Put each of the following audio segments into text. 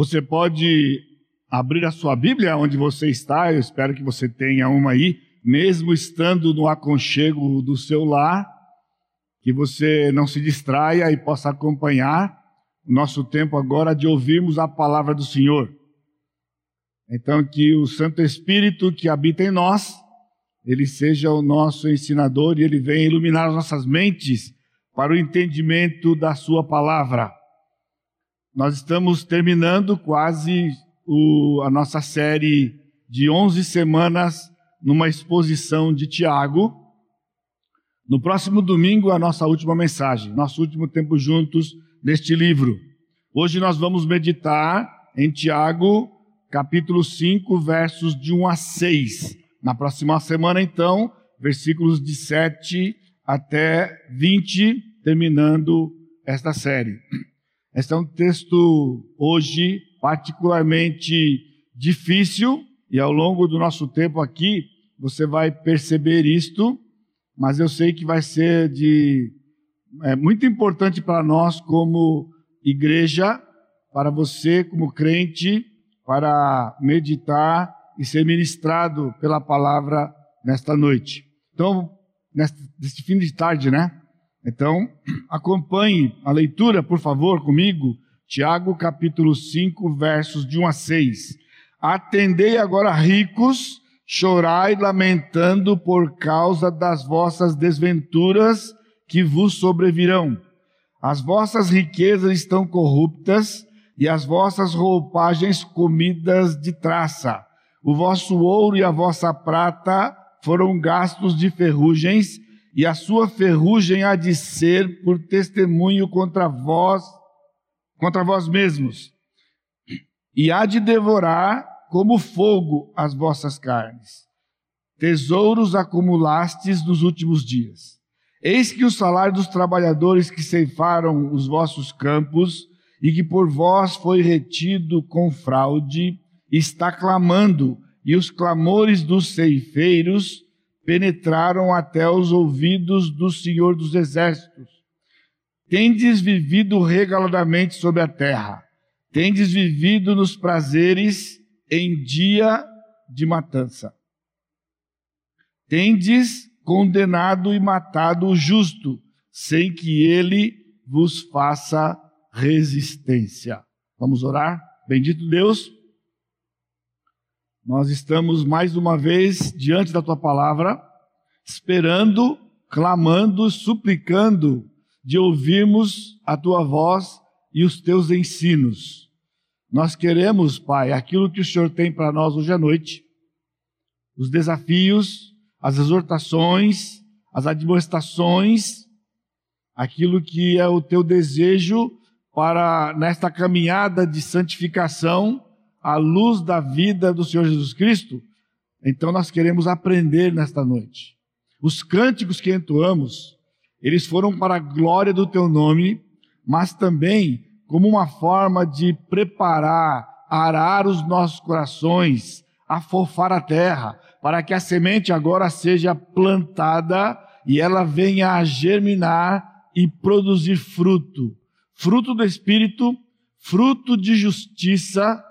Você pode abrir a sua Bíblia onde você está, eu espero que você tenha uma aí, mesmo estando no aconchego do seu lar, que você não se distraia e possa acompanhar o nosso tempo agora de ouvirmos a palavra do Senhor. Então, que o Santo Espírito que habita em nós, ele seja o nosso ensinador e ele venha iluminar as nossas mentes para o entendimento da Sua palavra. Nós estamos terminando quase o, a nossa série de 11 semanas numa exposição de Tiago. No próximo domingo, a nossa última mensagem, nosso último tempo juntos neste livro. Hoje nós vamos meditar em Tiago, capítulo 5, versos de 1 a 6. Na próxima semana, então, versículos de 7 até 20, terminando esta série. Este é um texto hoje particularmente difícil e ao longo do nosso tempo aqui você vai perceber isto, mas eu sei que vai ser de é muito importante para nós como igreja, para você como crente, para meditar e ser ministrado pela palavra nesta noite. Então, neste, neste fim de tarde, né? Então, acompanhe a leitura, por favor, comigo. Tiago capítulo 5, versos de 1 a 6. Atendei agora ricos, chorai lamentando por causa das vossas desventuras que vos sobrevirão. As vossas riquezas estão corruptas e as vossas roupagens comidas de traça. O vosso ouro e a vossa prata foram gastos de ferrugens e a sua ferrugem há de ser por testemunho contra vós, contra vós mesmos, e há de devorar como fogo as vossas carnes. Tesouros acumulastes nos últimos dias. Eis que o salário dos trabalhadores que ceifaram os vossos campos e que por vós foi retido com fraude, está clamando, e os clamores dos ceifeiros penetraram até os ouvidos do Senhor dos Exércitos. Tendes vivido regaladamente sobre a terra, tendes vivido nos prazeres em dia de matança. Tendes condenado e matado o justo, sem que ele vos faça resistência. Vamos orar? Bendito Deus. Nós estamos mais uma vez diante da tua palavra, esperando, clamando, suplicando de ouvirmos a tua voz e os teus ensinos. Nós queremos, Pai, aquilo que o Senhor tem para nós hoje à noite, os desafios, as exortações, as admoestações, aquilo que é o teu desejo para nesta caminhada de santificação à luz da vida do Senhor Jesus Cristo, então nós queremos aprender nesta noite. Os cânticos que entoamos, eles foram para a glória do teu nome, mas também como uma forma de preparar, arar os nossos corações, afofar a terra, para que a semente agora seja plantada e ela venha a germinar e produzir fruto. Fruto do Espírito, fruto de justiça,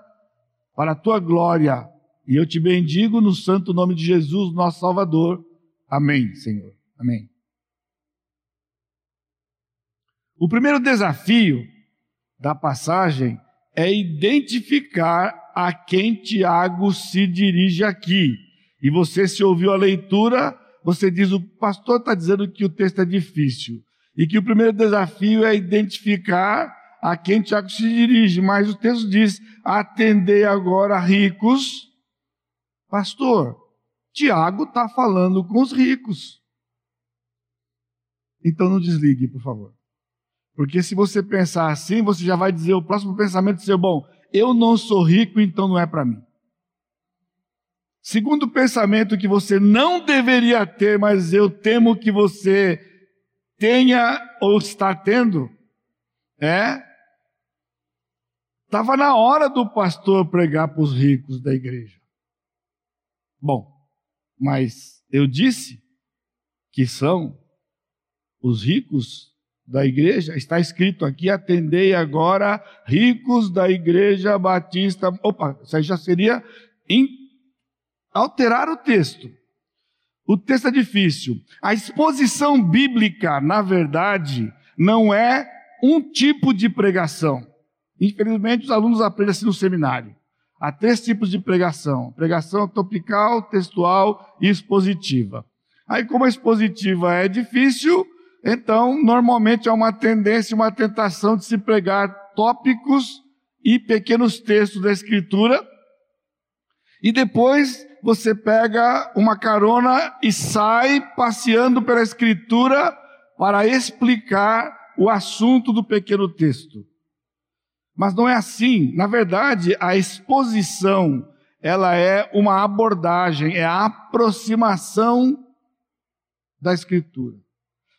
para a tua glória. E eu te bendigo no santo nome de Jesus, nosso Salvador. Amém, Senhor. Amém. O primeiro desafio da passagem é identificar a quem Tiago se dirige aqui. E você, se ouviu a leitura, você diz: o pastor está dizendo que o texto é difícil. E que o primeiro desafio é identificar a quem Tiago se dirige, mas o texto diz: atendei agora ricos. Pastor, Tiago está falando com os ricos. Então não desligue, por favor. Porque se você pensar assim, você já vai dizer o próximo pensamento seu, bom, eu não sou rico, então não é para mim. Segundo pensamento que você não deveria ter, mas eu temo que você tenha ou está tendo, é Estava na hora do pastor pregar para os ricos da igreja. Bom, mas eu disse que são os ricos da igreja, está escrito aqui: atendei agora, ricos da igreja batista. Opa, isso aí já seria in... alterar o texto. O texto é difícil. A exposição bíblica, na verdade, não é um tipo de pregação. Infelizmente, os alunos aprendem assim no seminário. Há três tipos de pregação: pregação topical, textual e expositiva. Aí, como a expositiva é difícil, então normalmente há uma tendência, uma tentação de se pregar tópicos e pequenos textos da Escritura, e depois você pega uma carona e sai passeando pela Escritura para explicar o assunto do pequeno texto. Mas não é assim. Na verdade, a exposição, ela é uma abordagem, é a aproximação da escritura.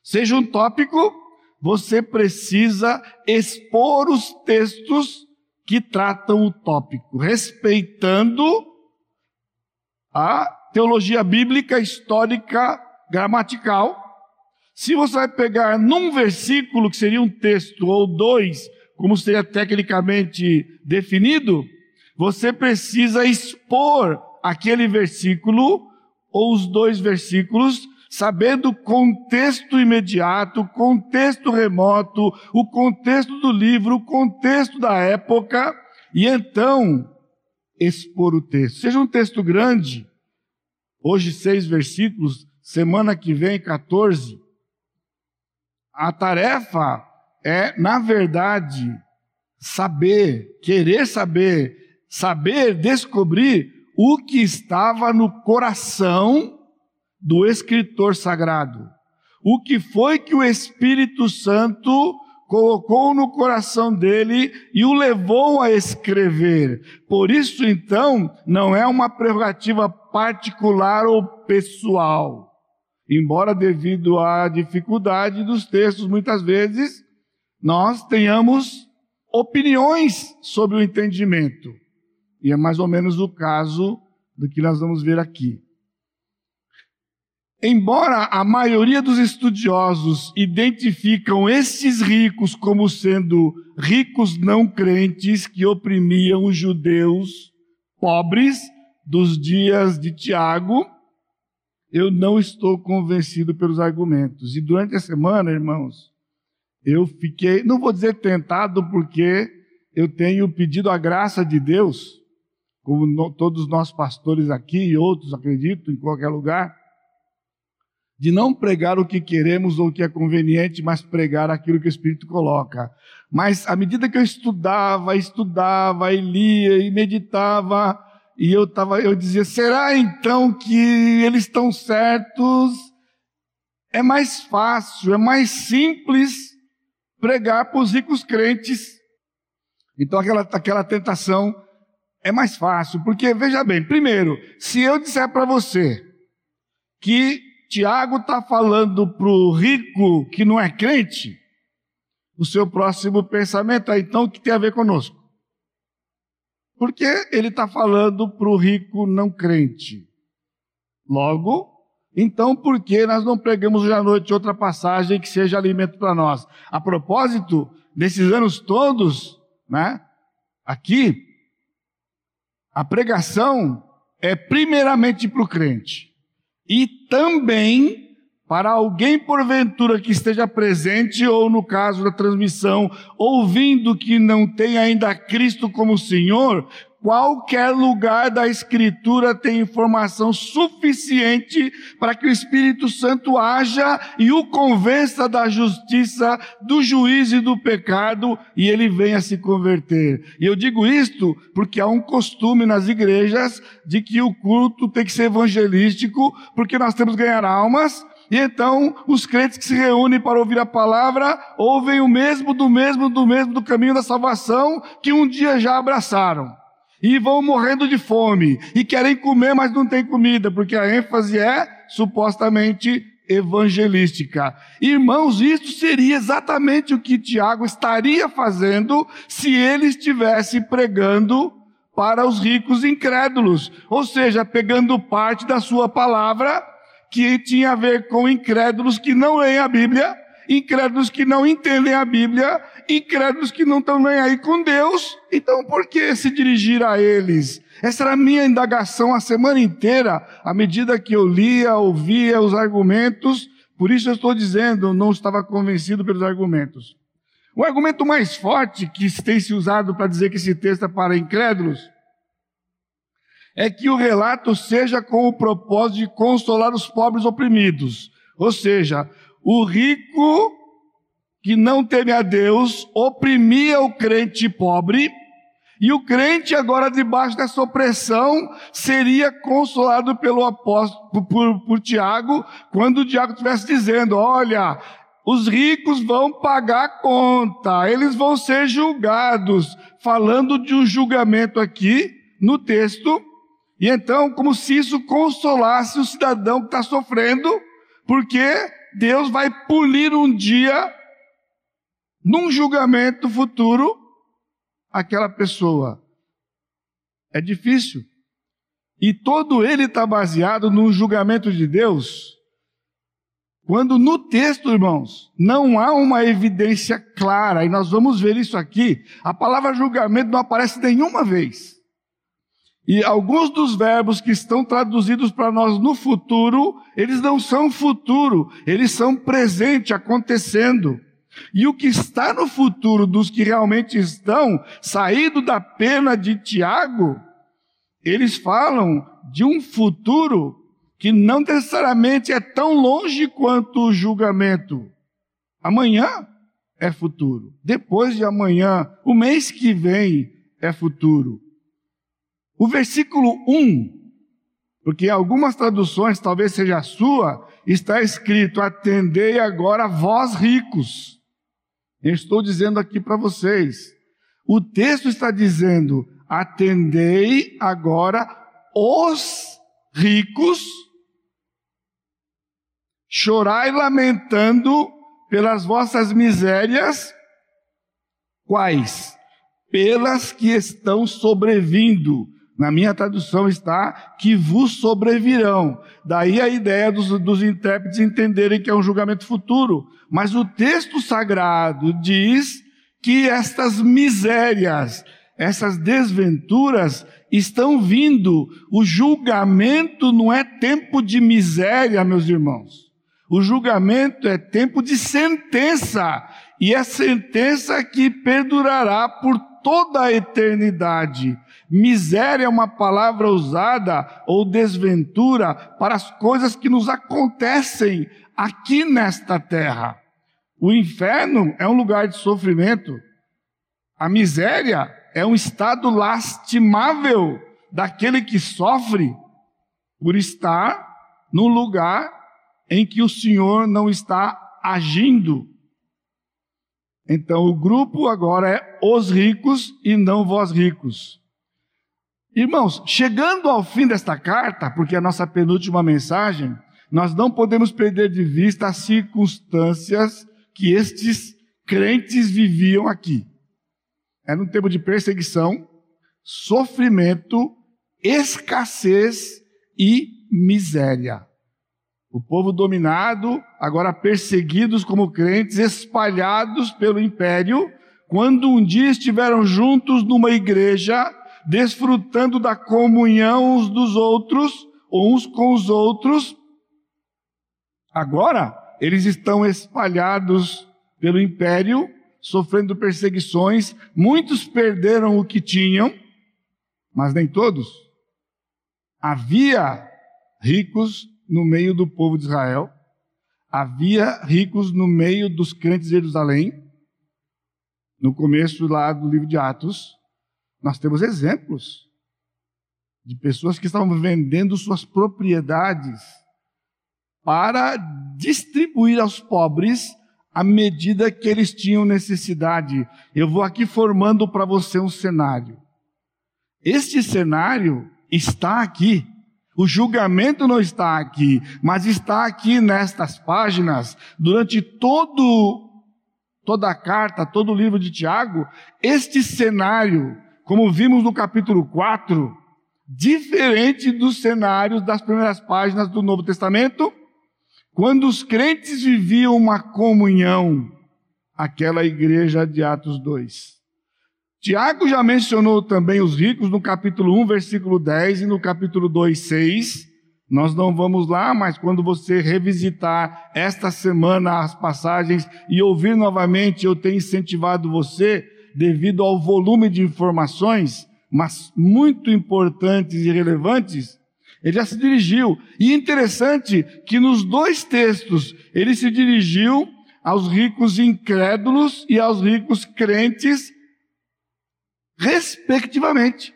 Seja um tópico, você precisa expor os textos que tratam o tópico, respeitando a teologia bíblica, histórica, gramatical. Se você vai pegar num versículo, que seria um texto, ou dois, como seria tecnicamente definido, você precisa expor aquele versículo ou os dois versículos, sabendo o contexto imediato, o contexto remoto, o contexto do livro, o contexto da época, e então expor o texto. Seja um texto grande, hoje seis versículos, semana que vem 14. A tarefa é, na verdade, saber, querer saber, saber descobrir o que estava no coração do escritor sagrado. O que foi que o Espírito Santo colocou no coração dele e o levou a escrever. Por isso, então, não é uma prerrogativa particular ou pessoal. Embora, devido à dificuldade dos textos, muitas vezes, nós tenhamos opiniões sobre o entendimento. E é mais ou menos o caso do que nós vamos ver aqui. Embora a maioria dos estudiosos identificam estes ricos como sendo ricos não crentes que oprimiam os judeus pobres dos dias de Tiago, eu não estou convencido pelos argumentos. E durante a semana, irmãos, eu fiquei, não vou dizer tentado, porque eu tenho pedido a graça de Deus, como no, todos nós pastores aqui e outros, acredito, em qualquer lugar, de não pregar o que queremos ou o que é conveniente, mas pregar aquilo que o Espírito coloca. Mas à medida que eu estudava, estudava, e lia e meditava, e eu tava, eu dizia, será então que eles estão certos? É mais fácil, é mais simples pregar para os ricos crentes. Então aquela, aquela tentação é mais fácil, porque veja bem, primeiro, se eu disser para você que Tiago está falando para o rico que não é crente, o seu próximo pensamento é então que tem a ver conosco? Porque ele está falando para o rico não crente. Logo, então, por que nós não pregamos hoje à noite outra passagem que seja alimento para nós? A propósito, nesses anos todos, né, aqui, a pregação é primeiramente para o crente e também para alguém porventura que esteja presente ou no caso da transmissão ouvindo que não tem ainda Cristo como Senhor, qualquer lugar da Escritura tem informação suficiente para que o Espírito Santo haja e o convença da justiça, do juízo e do pecado e ele venha se converter. E eu digo isto porque há um costume nas igrejas de que o culto tem que ser evangelístico, porque nós temos que ganhar almas, e então os crentes que se reúnem para ouvir a palavra ouvem o mesmo do mesmo do mesmo do caminho da salvação que um dia já abraçaram e vão morrendo de fome e querem comer, mas não tem comida, porque a ênfase é supostamente evangelística. Irmãos, isso seria exatamente o que Tiago estaria fazendo se ele estivesse pregando para os ricos incrédulos, ou seja, pegando parte da sua palavra que tinha a ver com incrédulos que não leem a Bíblia incrédulos que não entendem a Bíblia, incrédulos que não estão nem aí com Deus. Então, por que se dirigir a eles? Essa era a minha indagação a semana inteira, à medida que eu lia, ouvia os argumentos. Por isso eu estou dizendo, não estava convencido pelos argumentos. O argumento mais forte que tem se usado para dizer que esse texto é para incrédulos é que o relato seja com o propósito de consolar os pobres oprimidos. Ou seja, o rico que não teme a Deus oprimia o crente pobre, e o crente agora debaixo dessa opressão seria consolado pelo apóstolo, por, por Tiago, quando o Tiago estivesse dizendo, olha, os ricos vão pagar conta, eles vão ser julgados, falando de um julgamento aqui no texto, e então, como se isso consolasse o cidadão que está sofrendo, porque Deus vai punir um dia, num julgamento futuro, aquela pessoa. É difícil. E todo ele está baseado no julgamento de Deus. Quando no texto, irmãos, não há uma evidência clara, e nós vamos ver isso aqui, a palavra julgamento não aparece nenhuma vez. E alguns dos verbos que estão traduzidos para nós no futuro, eles não são futuro, eles são presente acontecendo. E o que está no futuro dos que realmente estão saído da pena de Tiago, eles falam de um futuro que não necessariamente é tão longe quanto o julgamento. Amanhã é futuro. Depois de amanhã, o mês que vem é futuro. O versículo 1, porque em algumas traduções, talvez seja a sua, está escrito: Atendei agora vós ricos. Eu estou dizendo aqui para vocês. O texto está dizendo: Atendei agora os ricos, chorai lamentando pelas vossas misérias, quais? Pelas que estão sobrevindo na minha tradução está que vos sobrevirão. Daí a ideia dos, dos intérpretes entenderem que é um julgamento futuro. Mas o texto sagrado diz que estas misérias, essas desventuras estão vindo. O julgamento não é tempo de miséria, meus irmãos. O julgamento é tempo de sentença. E é sentença que perdurará por toda a eternidade. Miséria é uma palavra usada ou desventura para as coisas que nos acontecem aqui nesta terra. O inferno é um lugar de sofrimento. A miséria é um estado lastimável daquele que sofre por estar no lugar em que o Senhor não está agindo. Então o grupo agora é os ricos e não vós ricos. Irmãos, chegando ao fim desta carta, porque é a nossa penúltima mensagem, nós não podemos perder de vista as circunstâncias que estes crentes viviam aqui. Era um tempo de perseguição, sofrimento, escassez e miséria. O povo dominado, agora perseguidos como crentes, espalhados pelo império, quando um dia estiveram juntos numa igreja, desfrutando da comunhão uns dos outros, uns com os outros. Agora, eles estão espalhados pelo império, sofrendo perseguições. Muitos perderam o que tinham, mas nem todos. Havia ricos no meio do povo de Israel, havia ricos no meio dos crentes de Jerusalém, no começo lá do livro de Atos, nós temos exemplos de pessoas que estavam vendendo suas propriedades para distribuir aos pobres à medida que eles tinham necessidade. Eu vou aqui formando para você um cenário. Este cenário está aqui. O julgamento não está aqui, mas está aqui nestas páginas durante todo toda a carta, todo o livro de Tiago, este cenário como vimos no capítulo 4, diferente dos cenários das primeiras páginas do Novo Testamento, quando os crentes viviam uma comunhão, aquela igreja de Atos 2. Tiago já mencionou também os ricos no capítulo 1, versículo 10 e no capítulo 2, 6. Nós não vamos lá, mas quando você revisitar esta semana as passagens e ouvir novamente, eu tenho incentivado você, devido ao volume de informações, mas muito importantes e relevantes, ele já se dirigiu. E interessante que nos dois textos ele se dirigiu aos ricos incrédulos e aos ricos crentes respectivamente.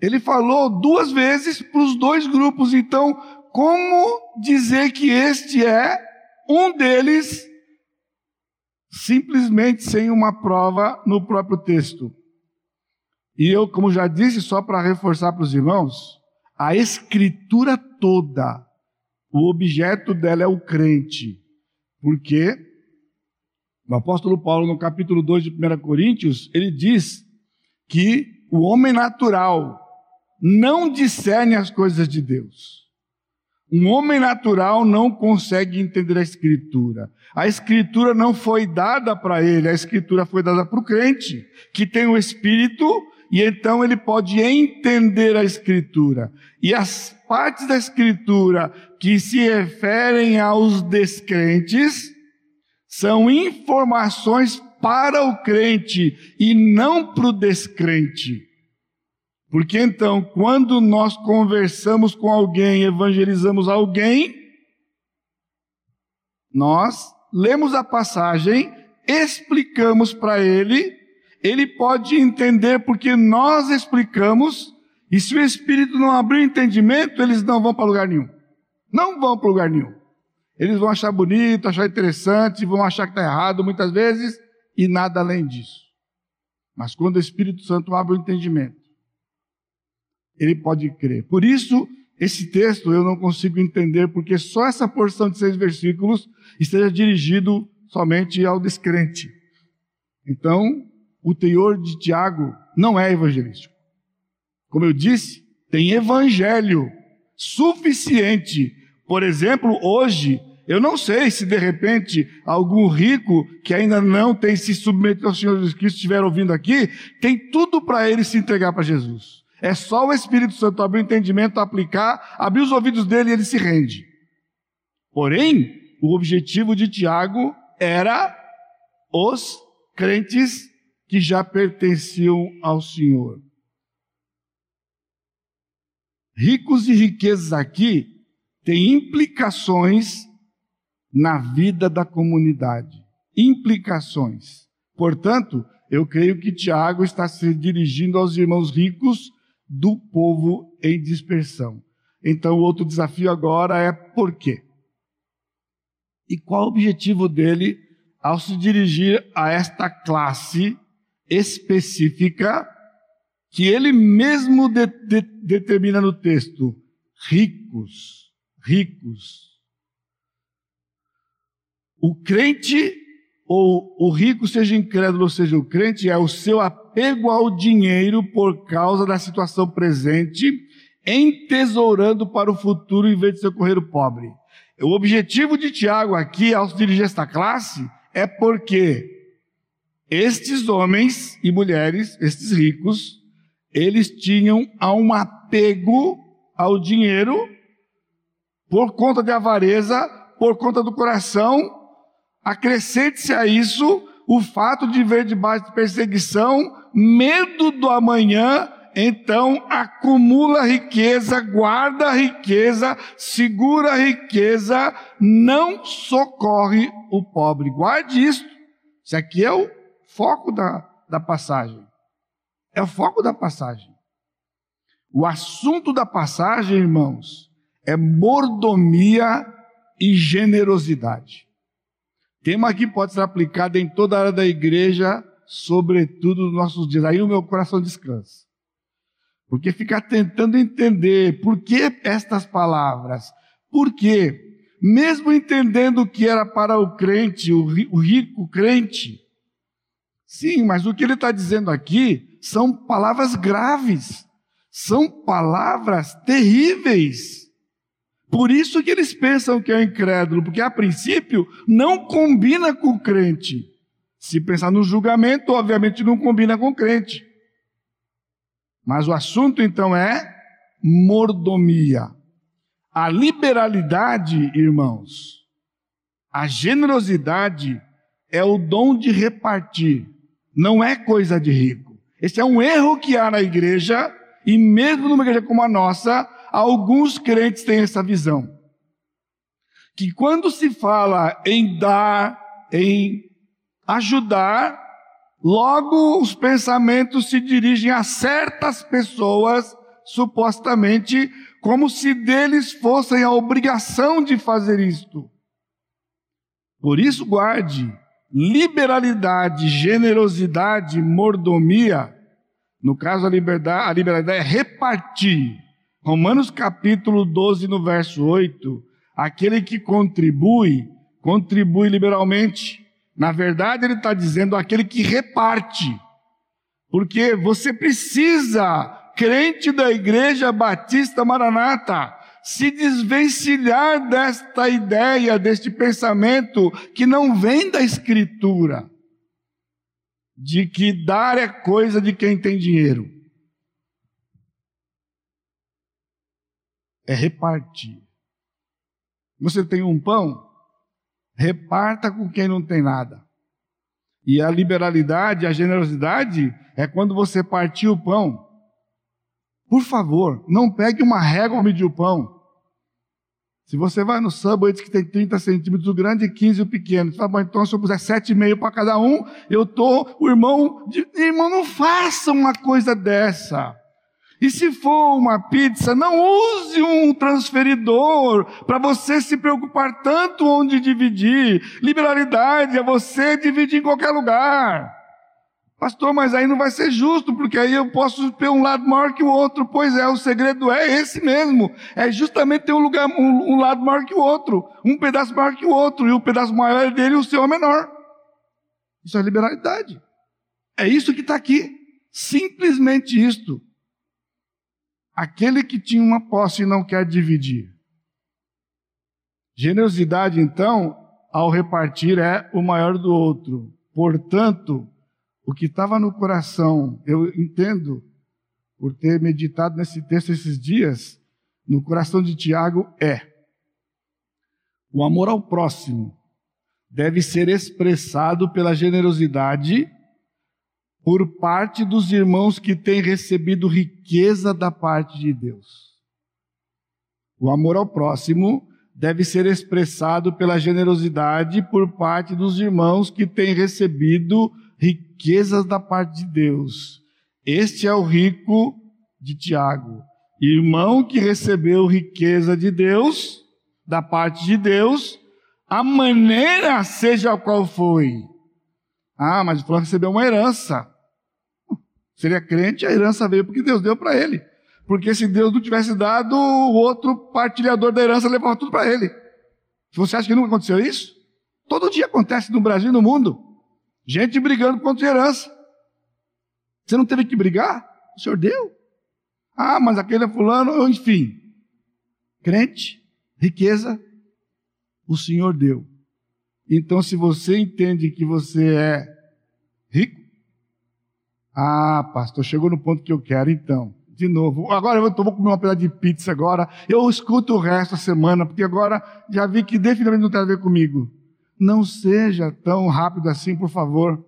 Ele falou duas vezes para os dois grupos, então, como dizer que este é um deles, simplesmente sem uma prova no próprio texto? E eu, como já disse, só para reforçar para os irmãos, a escritura toda, o objeto dela é o crente, porque o apóstolo Paulo, no capítulo 2 de 1 Coríntios, ele diz que o homem natural não discerne as coisas de Deus. Um homem natural não consegue entender a Escritura. A Escritura não foi dada para ele, a Escritura foi dada para o crente, que tem o Espírito, e então ele pode entender a Escritura. E as partes da Escritura que se referem aos descrentes são informações para o crente e não para o descrente. Porque então, quando nós conversamos com alguém, evangelizamos alguém, nós lemos a passagem, explicamos para ele, ele pode entender porque nós explicamos, e se o Espírito não abrir o entendimento, eles não vão para lugar nenhum. Não vão para lugar nenhum. Eles vão achar bonito, achar interessante, vão achar que está errado muitas vezes, e nada além disso. Mas quando o Espírito Santo abre o entendimento, ele pode crer. Por isso, esse texto eu não consigo entender, porque só essa porção de seis versículos esteja dirigido somente ao descrente. Então, o teor de Tiago não é evangelístico. Como eu disse, tem evangelho suficiente. Por exemplo, hoje, eu não sei se de repente algum rico que ainda não tem se submetido ao Senhor Jesus Cristo estiver ouvindo aqui, tem tudo para ele se entregar para Jesus. É só o Espírito Santo abrir o entendimento, aplicar, abrir os ouvidos dele e ele se rende. Porém, o objetivo de Tiago era os crentes que já pertenciam ao Senhor. Ricos e riquezas aqui têm implicações na vida da comunidade. Implicações. Portanto, eu creio que Tiago está se dirigindo aos irmãos ricos do povo em dispersão. Então, o outro desafio agora é por quê? E qual o objetivo dele ao se dirigir a esta classe específica que ele mesmo de, de, determina no texto? Ricos, ricos, o crente, ou o rico, seja incrédulo, ou seja o crente, é o seu apego ao dinheiro por causa da situação presente, entesourando para o futuro em vez de socorrer o pobre. O objetivo de Tiago aqui, ao se dirigir esta classe, é porque estes homens e mulheres, estes ricos, eles tinham um apego ao dinheiro por conta de avareza, por conta do coração Acrescente-se a isso o fato de ver debaixo de perseguição, medo do amanhã, então acumula riqueza, guarda riqueza, segura riqueza, não socorre o pobre. Guarde isso. Isso aqui é o foco da, da passagem. É o foco da passagem. O assunto da passagem, irmãos, é mordomia e generosidade. Tema que pode ser aplicado em toda a área da igreja, sobretudo nos nossos dias. Aí o meu coração descansa. Porque ficar tentando entender por que estas palavras, por quê? Mesmo entendendo que era para o crente, o rico crente. Sim, mas o que ele está dizendo aqui são palavras graves, são palavras terríveis. Por isso que eles pensam que é incrédulo, porque a princípio não combina com o crente. Se pensar no julgamento, obviamente não combina com o crente. Mas o assunto então é mordomia. A liberalidade, irmãos, a generosidade é o dom de repartir, não é coisa de rico. Esse é um erro que há na igreja, e mesmo numa igreja como a nossa, alguns crentes têm essa visão. Que quando se fala em dar, em ajudar, logo os pensamentos se dirigem a certas pessoas, supostamente, como se deles fossem a obrigação de fazer isto. Por isso, guarde liberalidade, generosidade, mordomia. No caso, a liberdade, a liberalidade é repartir. Romanos capítulo 12, no verso 8. Aquele que contribui, contribui liberalmente. Na verdade, ele está dizendo aquele que reparte. Porque você precisa, crente da Igreja Batista Maranata, se desvencilhar desta ideia, deste pensamento que não vem da Escritura, de que dar é coisa de quem tem dinheiro. É repartir. Você tem um pão, reparta com quem não tem nada. E a liberalidade, a generosidade é quando você partir o pão. Por favor, não pegue uma régua para medir o pão. Se você vai no Subway que tem 30 centímetros o grande e 15 o pequeno, tá bom, então se eu puser 7,5 para cada um, eu tô, o irmão, irmão, não faça uma coisa dessa. E se for uma pizza, não use um transferidor para você se preocupar tanto onde dividir. Liberalidade é você dividir em qualquer lugar. Pastor, mas aí não vai ser justo, porque aí eu posso ter um lado maior que o outro. Pois é, o segredo é esse mesmo. É justamente ter um lugar, um, um lado maior que o outro, um pedaço maior que o outro, e o pedaço maior é dele e o seu é menor. Isso é liberalidade. É isso que está aqui. Simplesmente isto. Aquele que tinha uma posse e não quer dividir. Generosidade, então, ao repartir, é o maior do outro. Portanto, o que estava no coração, eu entendo, por ter meditado nesse texto esses dias, no coração de Tiago é: o amor ao próximo deve ser expressado pela generosidade por parte dos irmãos que têm recebido riqueza da parte de Deus. O amor ao próximo deve ser expressado pela generosidade por parte dos irmãos que têm recebido riquezas da parte de Deus. Este é o rico de Tiago, irmão que recebeu riqueza de Deus, da parte de Deus, a maneira seja qual foi. Ah, mas o fulano recebeu uma herança. Seria crente, a herança veio porque Deus deu para ele. Porque se Deus não tivesse dado, o outro partilhador da herança levava tudo para ele. Você acha que nunca aconteceu isso? Todo dia acontece no Brasil e no mundo. Gente brigando contra herança. Você não teve que brigar? O senhor deu. Ah, mas aquele é fulano, enfim. Crente, riqueza, o senhor deu. Então, se você entende que você é ah, pastor, chegou no ponto que eu quero, então. De novo, agora eu vou comer uma pedaço de pizza agora. Eu escuto o resto da semana, porque agora já vi que definitivamente não tem a ver comigo. Não seja tão rápido assim, por favor.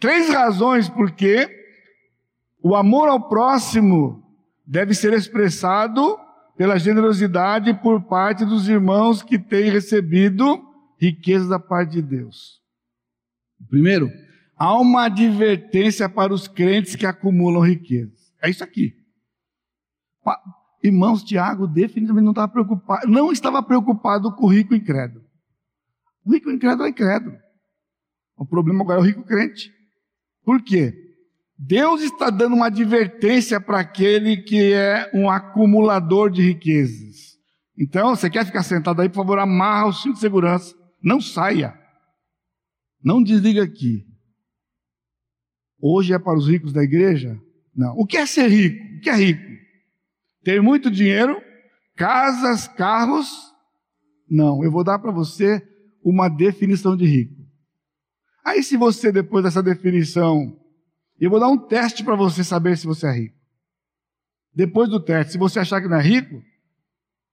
Três razões por que o amor ao próximo deve ser expressado pela generosidade por parte dos irmãos que têm recebido riqueza da parte de Deus. Primeiro, há uma advertência para os crentes que acumulam riquezas. É isso aqui. Irmãos, Tiago definitivamente não estava preocupado, não estava preocupado com o rico incrédulo. O rico incrédulo é incrédulo. O problema agora é o rico crente. Por quê? Deus está dando uma advertência para aquele que é um acumulador de riquezas. Então, você quer ficar sentado aí, por favor, amarra o cinto de segurança. Não saia. Não desliga aqui. Hoje é para os ricos da igreja? Não. O que é ser rico? O que é rico? Ter muito dinheiro, casas, carros. Não, eu vou dar para você uma definição de rico. Aí, se você, depois dessa definição, eu vou dar um teste para você saber se você é rico. Depois do teste, se você achar que não é rico,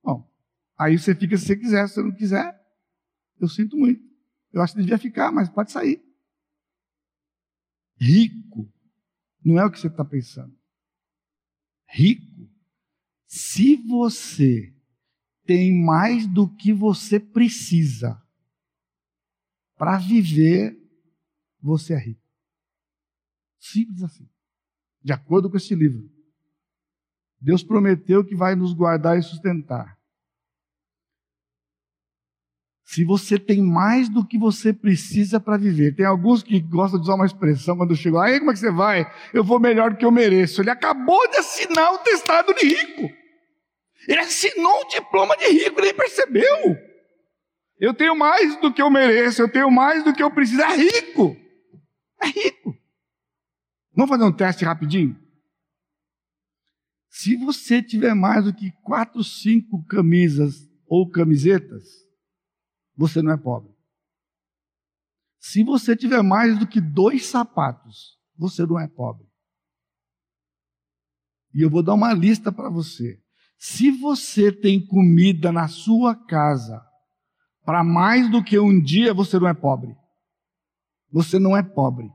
bom, aí você fica se você quiser. Se você não quiser, eu sinto muito. Eu acho que devia ficar, mas pode sair. Rico não é o que você está pensando. Rico, se você tem mais do que você precisa para viver, você é rico. Simples assim. De acordo com esse livro. Deus prometeu que vai nos guardar e sustentar. Se você tem mais do que você precisa para viver. Tem alguns que gostam de usar uma expressão quando chegam, aí como é que você vai? Eu vou melhor do que eu mereço. Ele acabou de assinar o testado de rico. Ele assinou o diploma de rico, ele percebeu. Eu tenho mais do que eu mereço, eu tenho mais do que eu preciso. É rico. É rico. Vamos fazer um teste rapidinho? Se você tiver mais do que quatro, cinco camisas ou camisetas, você não é pobre. Se você tiver mais do que dois sapatos, você não é pobre. E eu vou dar uma lista para você. Se você tem comida na sua casa para mais do que um dia, você não é pobre. Você não é pobre.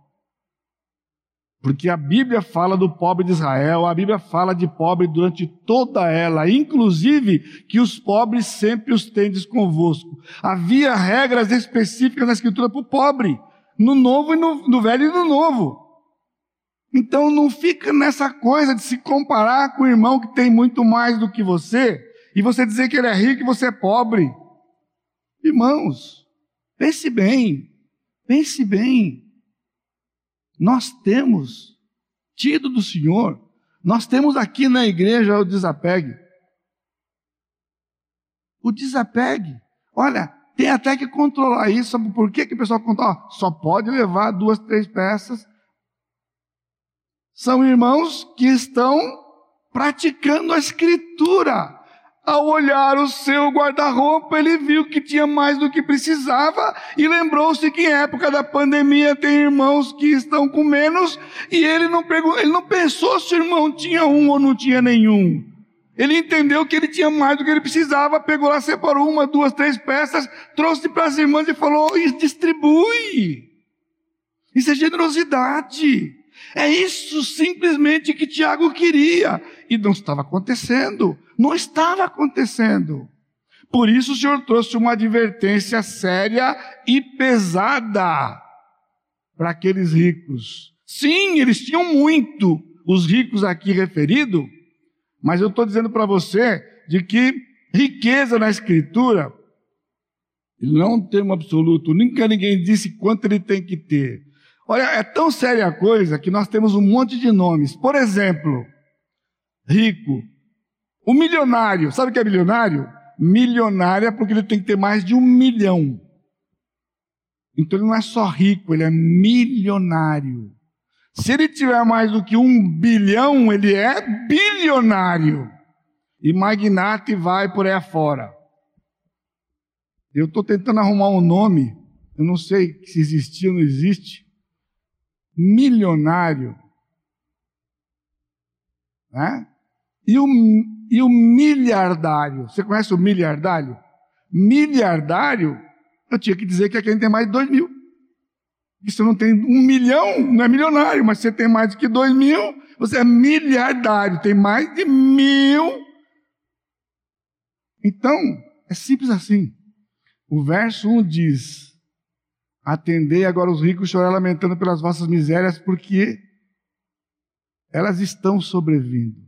Porque a Bíblia fala do pobre de Israel, a Bíblia fala de pobre durante toda ela, inclusive que os pobres sempre os tendes convosco. Havia regras específicas na Escritura para o pobre, no Novo e no, no Velho e no Novo. Então não fica nessa coisa de se comparar com o irmão que tem muito mais do que você, e você dizer que ele é rico e você é pobre. Irmãos, pense bem, pense bem. Nós temos tido do Senhor, nós temos aqui na igreja o desapegue. O desapegue. Olha, tem até que controlar isso. Sabe por que, que o pessoal controla? Só pode levar duas, três peças. São irmãos que estão praticando a escritura. Ao olhar o seu guarda-roupa, ele viu que tinha mais do que precisava e lembrou-se que em época da pandemia tem irmãos que estão com menos e ele não, ele não pensou se o irmão tinha um ou não tinha nenhum. Ele entendeu que ele tinha mais do que ele precisava, pegou lá, separou uma, duas, três peças, trouxe para as irmãs e falou: distribui. Isso é generosidade. É isso simplesmente que Tiago queria e não estava acontecendo. Não estava acontecendo. Por isso o Senhor trouxe uma advertência séria e pesada para aqueles ricos. Sim, eles tinham muito, os ricos aqui referidos, mas eu estou dizendo para você de que riqueza na Escritura não é um termo absoluto, nunca ninguém disse quanto ele tem que ter. Olha, é tão séria a coisa que nós temos um monte de nomes. Por exemplo, rico, o milionário, sabe o que é milionário? Milionário é porque ele tem que ter mais de um milhão. Então ele não é só rico, ele é milionário. Se ele tiver mais do que um bilhão, ele é bilionário. E magnate vai por aí afora. Eu estou tentando arrumar um nome, eu não sei se existe ou não existe. Milionário. Né? E o, e o miliardário, você conhece o miliardário? Miliardário, eu tinha que dizer que é quem tem mais de dois mil. E se não tem um milhão, não é milionário, mas você tem mais do que dois mil, você é miliardário, tem mais de mil. Então, é simples assim. O verso 1 diz: Atendei agora os ricos, chorar lamentando pelas vossas misérias, porque elas estão sobrevindo.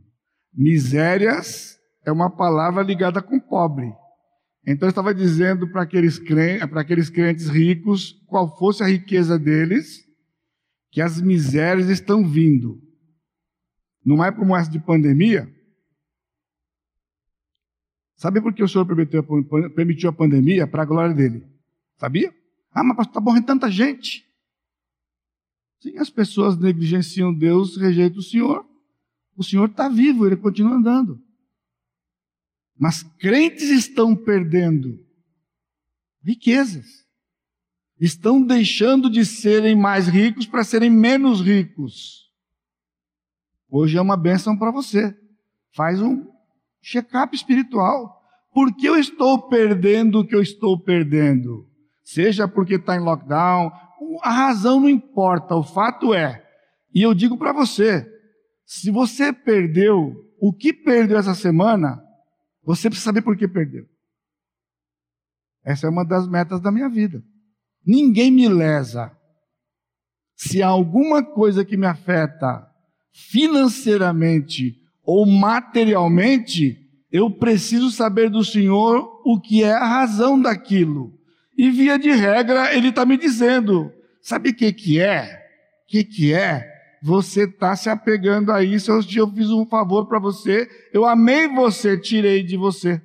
Misérias é uma palavra ligada com pobre. Então, estava dizendo para aqueles, crentes, para aqueles crentes ricos, qual fosse a riqueza deles, que as misérias estão vindo. Não é como essa de pandemia? Sabe por que o Senhor permitiu, permitiu a pandemia? Para a glória dele. Sabia? Ah, mas está morrendo tanta gente. Sim, as pessoas negligenciam Deus, rejeitam o Senhor. O Senhor está vivo, ele continua andando. Mas crentes estão perdendo riquezas. Estão deixando de serem mais ricos para serem menos ricos. Hoje é uma bênção para você. Faz um check-up espiritual. Por que eu estou perdendo o que eu estou perdendo? Seja porque está em lockdown, a razão não importa, o fato é, e eu digo para você, se você perdeu o que perdeu essa semana, você precisa saber por que perdeu. Essa é uma das metas da minha vida. Ninguém me lesa. Se há alguma coisa que me afeta financeiramente ou materialmente, eu preciso saber do Senhor o que é a razão daquilo. E via de regra, Ele está me dizendo: sabe o que, que é? O que, que é? Você está se apegando a isso. Eu, fiz um favor para você, eu amei você, tirei de você.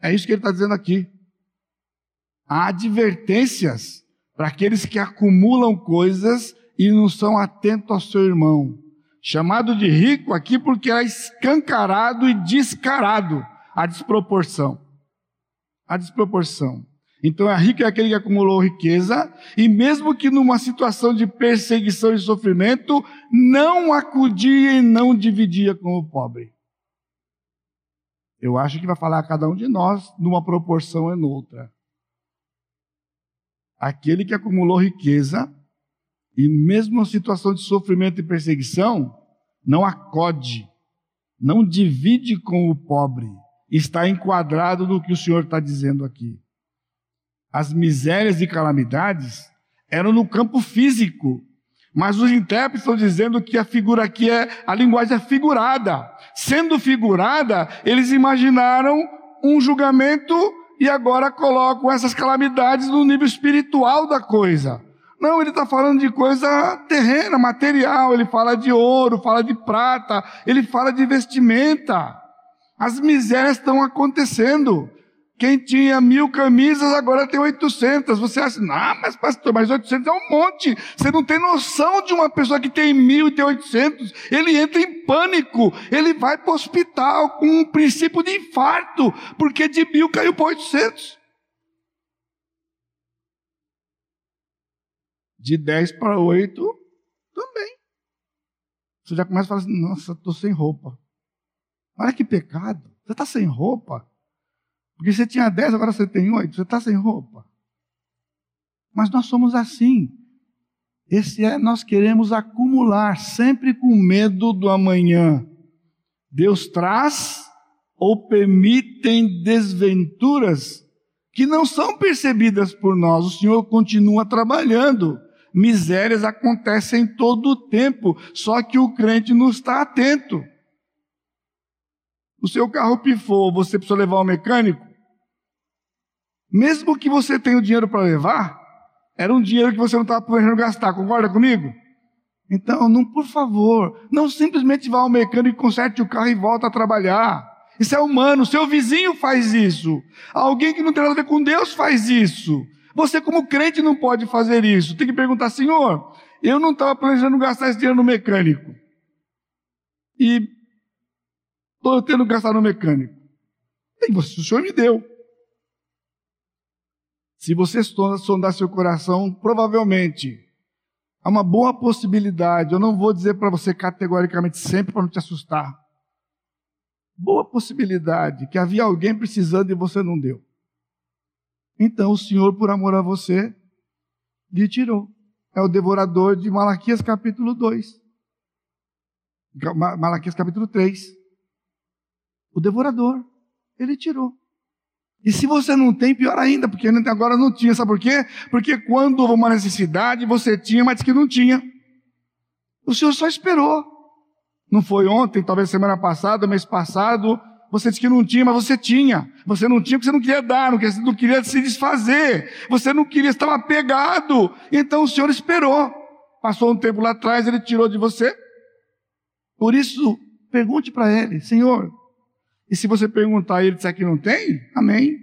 É isso que ele está dizendo aqui. Há advertências para aqueles que acumulam coisas e não são atentos ao seu irmão. Chamado de rico aqui porque é escancarado e descarado a desproporção. A desproporção. Então, é rico é aquele que acumulou riqueza, e mesmo que numa situação de perseguição e sofrimento, não acudia e não dividia com o pobre. Eu acho que vai falar a cada um de nós numa proporção ou noutra. Aquele que acumulou riqueza, e mesmo em situação de sofrimento e perseguição, não acode, não divide com o pobre, está enquadrado no que o Senhor está dizendo aqui as misérias e calamidades eram no campo físico. Mas os intérpretes estão dizendo que a figura aqui é a linguagem é figurada. Sendo figurada, eles imaginaram um julgamento e agora colocam essas calamidades no nível espiritual da coisa. Não, ele está falando de coisa terrena, material. Ele fala de ouro, fala de prata, ele fala de vestimenta. As misérias estão acontecendo. Quem tinha mil camisas agora tem 800. Você acha, ah, mas pastor, mas 800 é um monte. Você não tem noção de uma pessoa que tem mil e tem 800. Ele entra em pânico. Ele vai para o hospital com um princípio de infarto, porque de mil caiu para 800. De 10 para 8, também. Você já começa a falar assim: nossa, estou sem roupa. Olha que pecado. Você está sem roupa. Porque você tinha 10, agora você tem 8, você está sem roupa. Mas nós somos assim. Esse é, nós queremos acumular, sempre com medo do amanhã. Deus traz ou permitem desventuras que não são percebidas por nós. O Senhor continua trabalhando. Misérias acontecem todo o tempo, só que o crente não está atento o seu carro pifou, você precisa levar ao mecânico, mesmo que você tenha o dinheiro para levar, era um dinheiro que você não estava planejando gastar, concorda comigo? Então, não, por favor, não simplesmente vá ao mecânico, conserte o carro e volta a trabalhar. Isso é humano, seu vizinho faz isso. Alguém que não tem nada a ver com Deus faz isso. Você, como crente, não pode fazer isso. Tem que perguntar, Senhor, eu não estava planejando gastar esse dinheiro no mecânico. E Estou tendo que gastar no mecânico. Bem, você, o Senhor me deu. Se você sondar seu coração, provavelmente há uma boa possibilidade. Eu não vou dizer para você categoricamente sempre para não te assustar. Boa possibilidade que havia alguém precisando e você não deu. Então o Senhor, por amor a você, lhe tirou. É o devorador de Malaquias capítulo 2. Malaquias capítulo 3. O devorador, ele tirou. E se você não tem, pior ainda, porque agora não tinha, sabe por quê? Porque quando houve uma necessidade, você tinha, mas que não tinha. O Senhor só esperou. Não foi ontem, talvez semana passada, mês passado, você disse que não tinha, mas você tinha. Você não tinha porque você não queria dar, não queria, não queria se desfazer. Você não queria, estava pegado. Então o Senhor esperou. Passou um tempo lá atrás, Ele tirou de você. Por isso, pergunte para Ele, Senhor, e se você perguntar e ele disser que não tem, amém.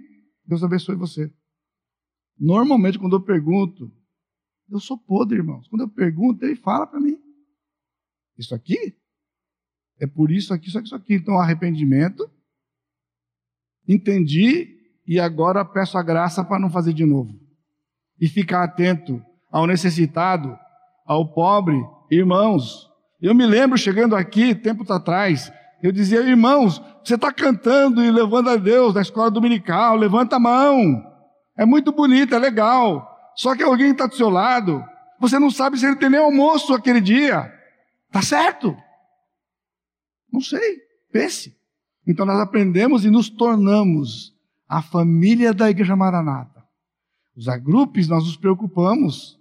Deus abençoe você. Normalmente, quando eu pergunto, eu sou podre, irmãos. Quando eu pergunto, ele fala para mim: Isso aqui? É por isso aqui, isso aqui, isso aqui. Então, arrependimento, Entendi e agora peço a graça para não fazer de novo. E ficar atento ao necessitado, ao pobre, irmãos. Eu me lembro chegando aqui, tempos atrás, eu dizia, irmãos, você está cantando e levando a Deus na escola dominical, levanta a mão. É muito bonito, é legal. Só que alguém está do seu lado, você não sabe se ele tem nem almoço aquele dia. Tá certo? Não sei, pense. Então nós aprendemos e nos tornamos a família da Igreja Maranata. Os agrupes, nós nos preocupamos.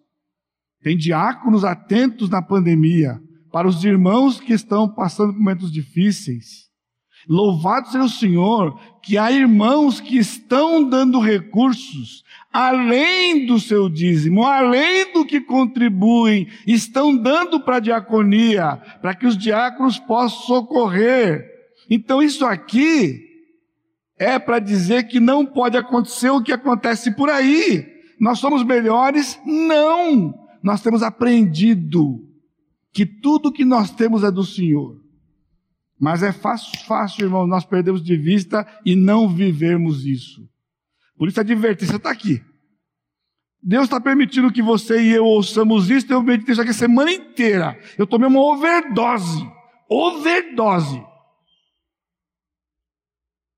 Tem diáconos atentos na pandemia para os irmãos que estão passando por momentos difíceis. Louvado seja o Senhor, que há irmãos que estão dando recursos além do seu dízimo, além do que contribuem, estão dando para a diaconia, para que os diáconos possam socorrer. Então, isso aqui é para dizer que não pode acontecer o que acontece por aí. Nós somos melhores? Não! Nós temos aprendido que tudo que nós temos é do Senhor. Mas é fácil, fácil, irmão, nós perdemos de vista e não vivermos isso. Por isso a advertência está aqui. Deus está permitindo que você e eu ouçamos isso, eu meditei isso aqui a semana inteira. Eu tomei uma overdose. Overdose.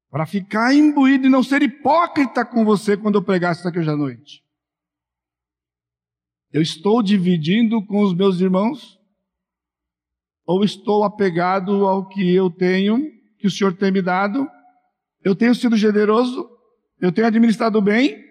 Para ficar imbuído e não ser hipócrita com você quando eu pregasse isso aqui hoje à noite. Eu estou dividindo com os meus irmãos ou estou apegado ao que eu tenho, que o Senhor tem me dado? Eu tenho sido generoso? Eu tenho administrado bem?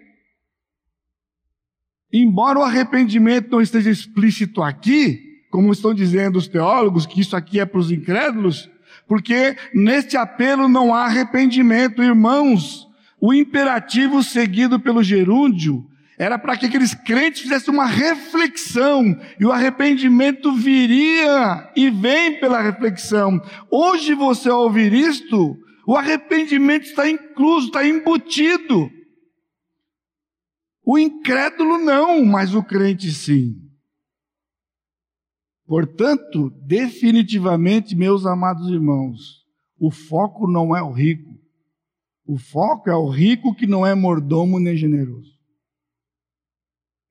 Embora o arrependimento não esteja explícito aqui, como estão dizendo os teólogos, que isso aqui é para os incrédulos, porque neste apelo não há arrependimento, irmãos. O imperativo seguido pelo gerúndio era para que aqueles crentes fizessem uma reflexão, e o arrependimento viria e vem pela reflexão. Hoje você ao ouvir isto, o arrependimento está incluso, está embutido. O incrédulo não, mas o crente sim. Portanto, definitivamente, meus amados irmãos, o foco não é o rico. O foco é o rico que não é mordomo nem generoso.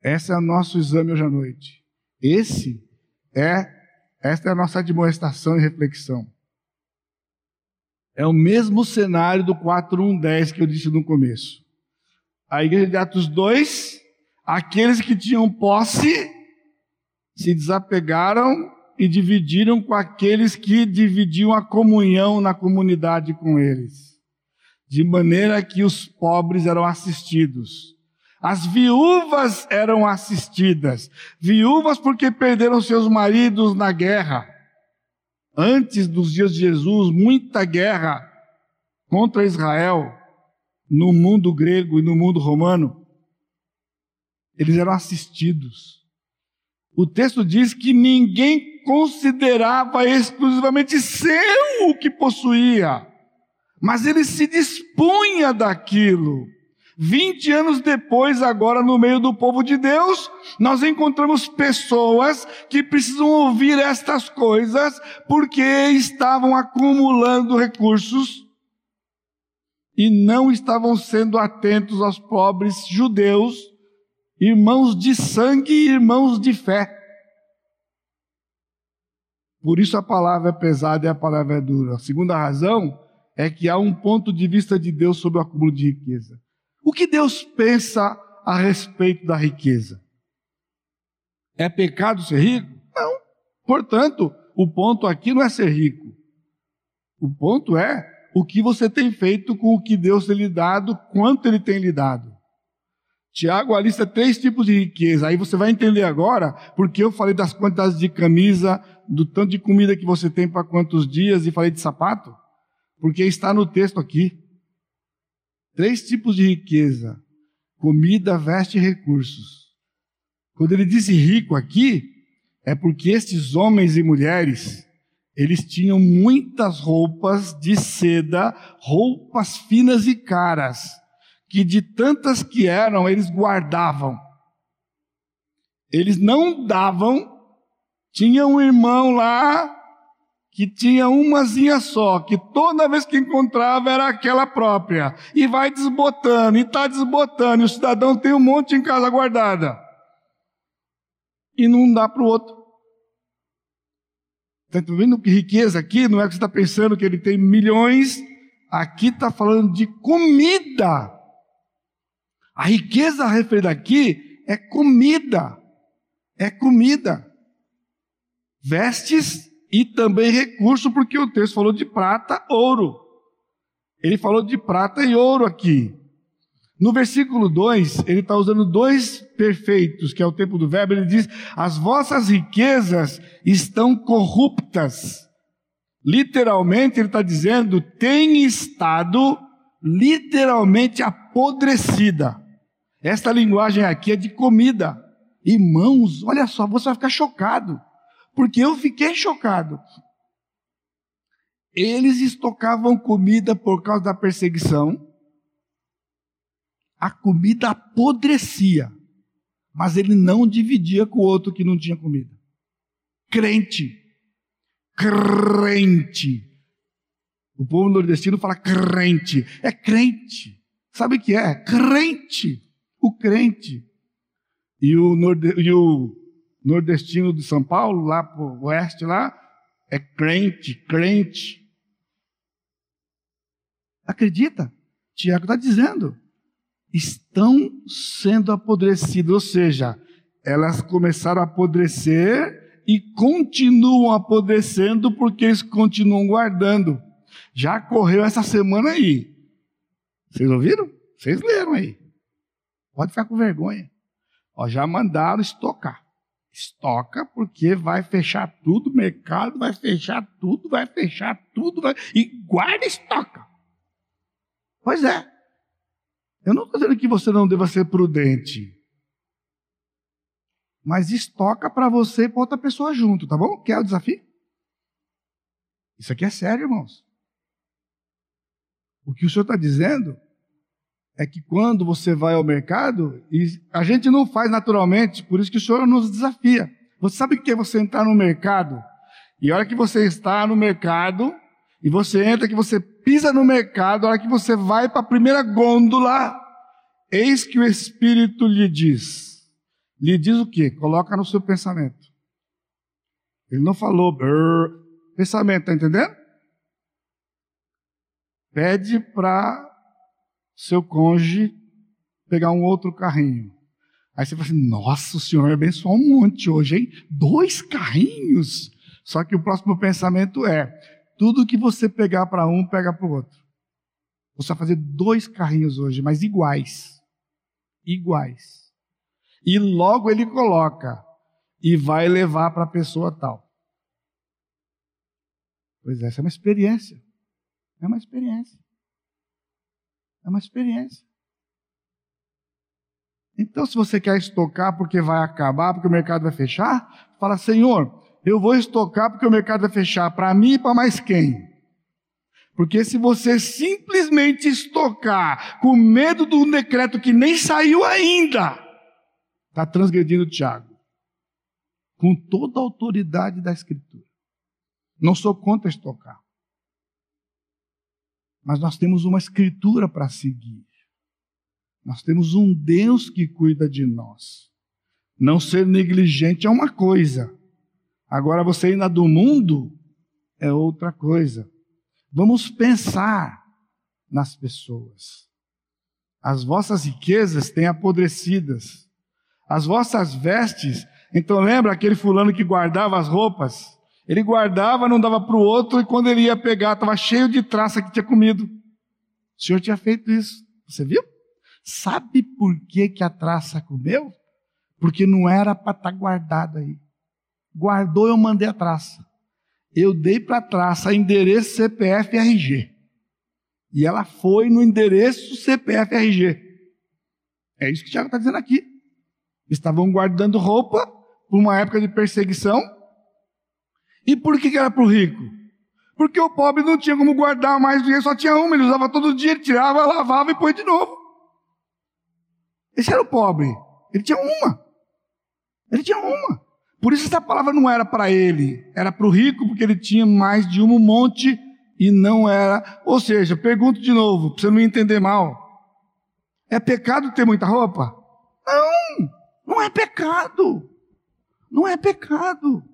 Esse é o nosso exame hoje à noite. Esse é, esta é a nossa admoestação e reflexão. É o mesmo cenário do 4.1.10 que eu disse no começo. A igreja de Atos 2, aqueles que tinham posse se desapegaram e dividiram com aqueles que dividiam a comunhão na comunidade com eles. De maneira que os pobres eram assistidos as viúvas eram assistidas. Viúvas porque perderam seus maridos na guerra. Antes dos dias de Jesus, muita guerra contra Israel no mundo grego e no mundo romano. Eles eram assistidos. O texto diz que ninguém considerava exclusivamente seu o que possuía, mas ele se dispunha daquilo. 20 anos depois, agora no meio do povo de Deus, nós encontramos pessoas que precisam ouvir estas coisas porque estavam acumulando recursos e não estavam sendo atentos aos pobres judeus, irmãos de sangue e irmãos de fé. Por isso a palavra é pesada e a palavra é dura. A segunda razão é que há um ponto de vista de Deus sobre o acúmulo de riqueza. O que Deus pensa a respeito da riqueza? É pecado ser rico? Não. Portanto, o ponto aqui não é ser rico. O ponto é o que você tem feito com o que Deus tem lhe dado, quanto Ele tem lhe dado. Tiago alista três tipos de riqueza. Aí você vai entender agora porque eu falei das quantidades de camisa, do tanto de comida que você tem para quantos dias e falei de sapato. Porque está no texto aqui. Três tipos de riqueza: comida, veste e recursos. Quando ele diz rico aqui, é porque estes homens e mulheres, eles tinham muitas roupas de seda, roupas finas e caras, que de tantas que eram, eles guardavam. Eles não davam. Tinha um irmão lá que tinha umazinha só, que toda vez que encontrava era aquela própria, e vai desbotando, e está desbotando, e o cidadão tem um monte em casa guardada, e não dá para o outro. Está vendo que riqueza aqui? Não é que você está pensando que ele tem milhões, aqui está falando de comida. A riqueza referida aqui é comida, é comida. Vestes e também recurso, porque o texto falou de prata, ouro. Ele falou de prata e ouro aqui. No versículo 2, ele está usando dois perfeitos, que é o tempo do verbo, ele diz: As vossas riquezas estão corruptas. Literalmente, ele está dizendo, tem estado literalmente apodrecida. Esta linguagem aqui é de comida. Irmãos, olha só, você vai ficar chocado porque eu fiquei chocado. Eles estocavam comida por causa da perseguição, a comida apodrecia, mas ele não dividia com o outro que não tinha comida. Crente, crente. O povo nordestino fala crente, é crente. Sabe o que é? Crente, o crente. E o, norde... e o nordestino de São Paulo, lá para o oeste, lá, é crente, crente. Acredita? Tiago está dizendo. Estão sendo apodrecidas, ou seja, elas começaram a apodrecer e continuam apodrecendo porque eles continuam guardando. Já correu essa semana aí. Vocês ouviram? Vocês leram aí. Pode ficar com vergonha. Ó, já mandaram estocar. Estoca, porque vai fechar tudo, o mercado vai fechar tudo, vai fechar tudo, vai... e guarda estoca. Pois é. Eu não estou dizendo que você não deva ser prudente. Mas estoca para você e para outra pessoa junto, tá bom? Quer o desafio? Isso aqui é sério, irmãos. O que o senhor está dizendo é que quando você vai ao mercado, e a gente não faz naturalmente, por isso que o Senhor nos desafia. Você sabe o que é você entrar no mercado? E a hora que você está no mercado, e você entra, que você pisa no mercado, a hora que você vai para a primeira gôndola, eis que o Espírito lhe diz. Lhe diz o quê? Coloca no seu pensamento. Ele não falou brrr, pensamento, tá entendendo? Pede para seu cônjuge pegar um outro carrinho. Aí você fala assim: nossa, o senhor abençoou um monte hoje, hein? Dois carrinhos. Só que o próximo pensamento é: tudo que você pegar para um, pega para o outro. Você vai fazer dois carrinhos hoje, mas iguais. Iguais. E logo ele coloca, e vai levar para a pessoa tal. Pois é, essa é uma experiência. É uma experiência. É uma experiência. Então, se você quer estocar porque vai acabar, porque o mercado vai fechar, fala, Senhor, eu vou estocar porque o mercado vai fechar para mim e para mais quem? Porque se você simplesmente estocar com medo de um decreto que nem saiu ainda, está transgredindo Tiago. Com toda a autoridade da Escritura. Não sou contra estocar. Mas nós temos uma escritura para seguir. Nós temos um Deus que cuida de nós. Não ser negligente é uma coisa. Agora você na do mundo é outra coisa. Vamos pensar nas pessoas. As vossas riquezas têm apodrecidas. As vossas vestes. Então lembra aquele fulano que guardava as roupas? Ele guardava, não dava para o outro, e quando ele ia pegar, estava cheio de traça que tinha comido. O Senhor tinha feito isso. Você viu? Sabe por que, que a traça comeu? Porque não era para estar tá guardada aí. Guardou, eu mandei a traça. Eu dei para a traça endereço CPF e RG. E ela foi no endereço CPF RG. É isso que o Tiago está dizendo aqui. Estavam guardando roupa por uma época de perseguição e por que era para o rico? Porque o pobre não tinha como guardar mais dinheiro, só tinha uma, ele usava todo dia, ele tirava, lavava e põe de novo. Esse era o pobre. Ele tinha uma. Ele tinha uma. Por isso essa palavra não era para ele, era para o rico, porque ele tinha mais de um monte e não era. Ou seja, pergunto de novo, para você não entender mal: é pecado ter muita roupa? Não, não é pecado. Não é pecado.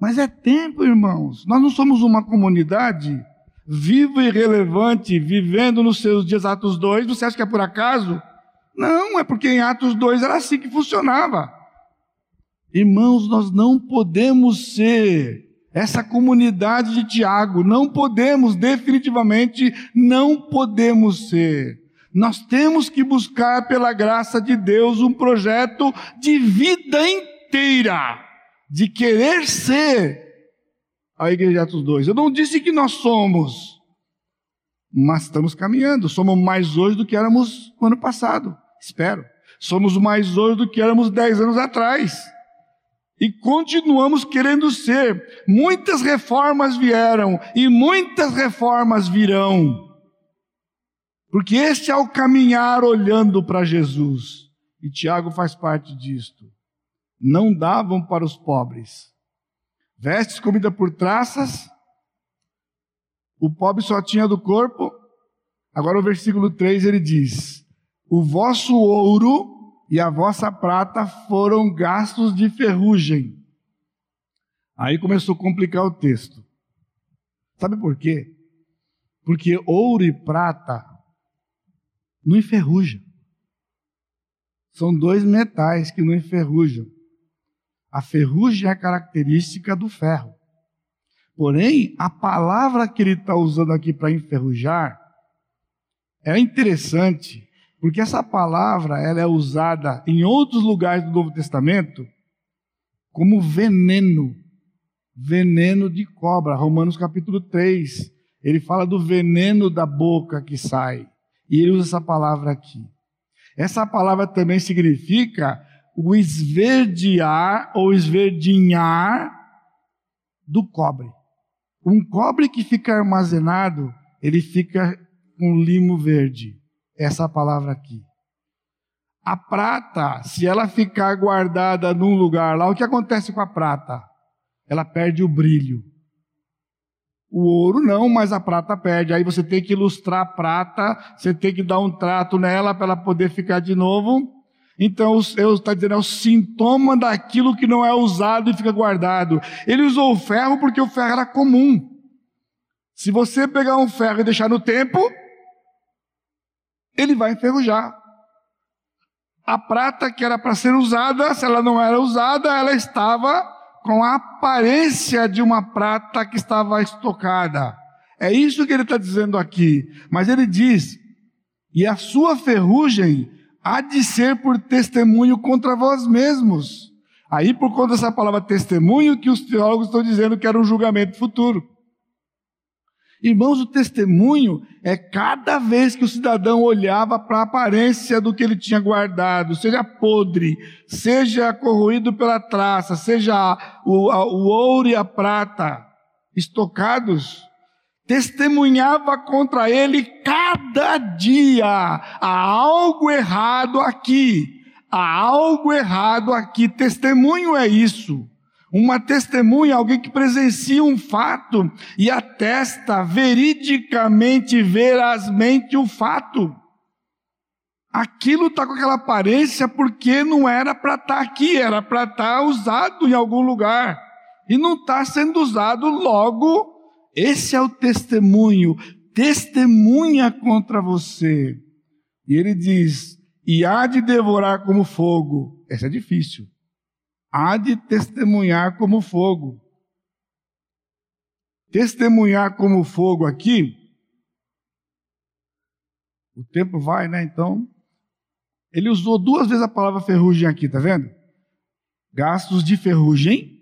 Mas é tempo, irmãos. Nós não somos uma comunidade viva e relevante, vivendo nos seus dias Atos 2. Você acha que é por acaso? Não, é porque em Atos 2 era assim que funcionava. Irmãos, nós não podemos ser essa comunidade de Tiago, não podemos, definitivamente, não podemos ser. Nós temos que buscar, pela graça de Deus, um projeto de vida inteira, de querer ser a Igreja de Atos 2. Eu não disse que nós somos, mas estamos caminhando. Somos mais hoje do que éramos no ano passado, espero. Somos mais hoje do que éramos dez anos atrás. E continuamos querendo ser. Muitas reformas vieram e muitas reformas virão. Porque este é o caminhar olhando para Jesus. E Tiago faz parte disto. Não davam para os pobres. Vestes comida por traças. O pobre só tinha do corpo. Agora o versículo 3 ele diz: O vosso ouro e a vossa prata foram gastos de ferrugem. Aí começou a complicar o texto. Sabe por quê? Porque ouro e prata não enferrujam. São dois metais que não enferrujam. A ferrugem é característica do ferro. Porém, a palavra que ele está usando aqui para enferrujar é interessante porque essa palavra ela é usada em outros lugares do Novo Testamento como veneno, veneno de cobra. Romanos capítulo 3, ele fala do veneno da boca que sai. E ele usa essa palavra aqui. Essa palavra também significa o esverdear ou esverdinhar do cobre. Um cobre que fica armazenado, ele fica com limo verde essa palavra aqui. A prata, se ela ficar guardada num lugar lá, o que acontece com a prata? Ela perde o brilho. O ouro não, mas a prata perde. Aí você tem que ilustrar a prata, você tem que dar um trato nela para ela poder ficar de novo. Então, eu está dizendo, é o sintoma daquilo que não é usado e fica guardado. Ele usou o ferro porque o ferro era comum. Se você pegar um ferro e deixar no tempo, ele vai enferrujar. A prata que era para ser usada, se ela não era usada, ela estava com a aparência de uma prata que estava estocada. É isso que ele está dizendo aqui. Mas ele diz: e a sua ferrugem há de ser por testemunho contra vós mesmos. Aí, por conta dessa palavra testemunho, que os teólogos estão dizendo que era um julgamento futuro. Irmãos, o testemunho é cada vez que o cidadão olhava para a aparência do que ele tinha guardado, seja podre, seja corroído pela traça, seja o, a, o ouro e a prata estocados, testemunhava contra ele cada dia. Há algo errado aqui, há algo errado aqui. Testemunho é isso. Uma testemunha, alguém que presencia um fato e atesta veridicamente, verazmente o fato. Aquilo está com aquela aparência porque não era para estar tá aqui, era para estar tá usado em algum lugar. E não está sendo usado logo. Esse é o testemunho. Testemunha contra você. E ele diz: e há de devorar como fogo. Essa é difícil há de testemunhar como fogo. Testemunhar como fogo aqui, o tempo vai, né? Então, ele usou duas vezes a palavra ferrugem aqui, tá vendo? Gastos de ferrugem.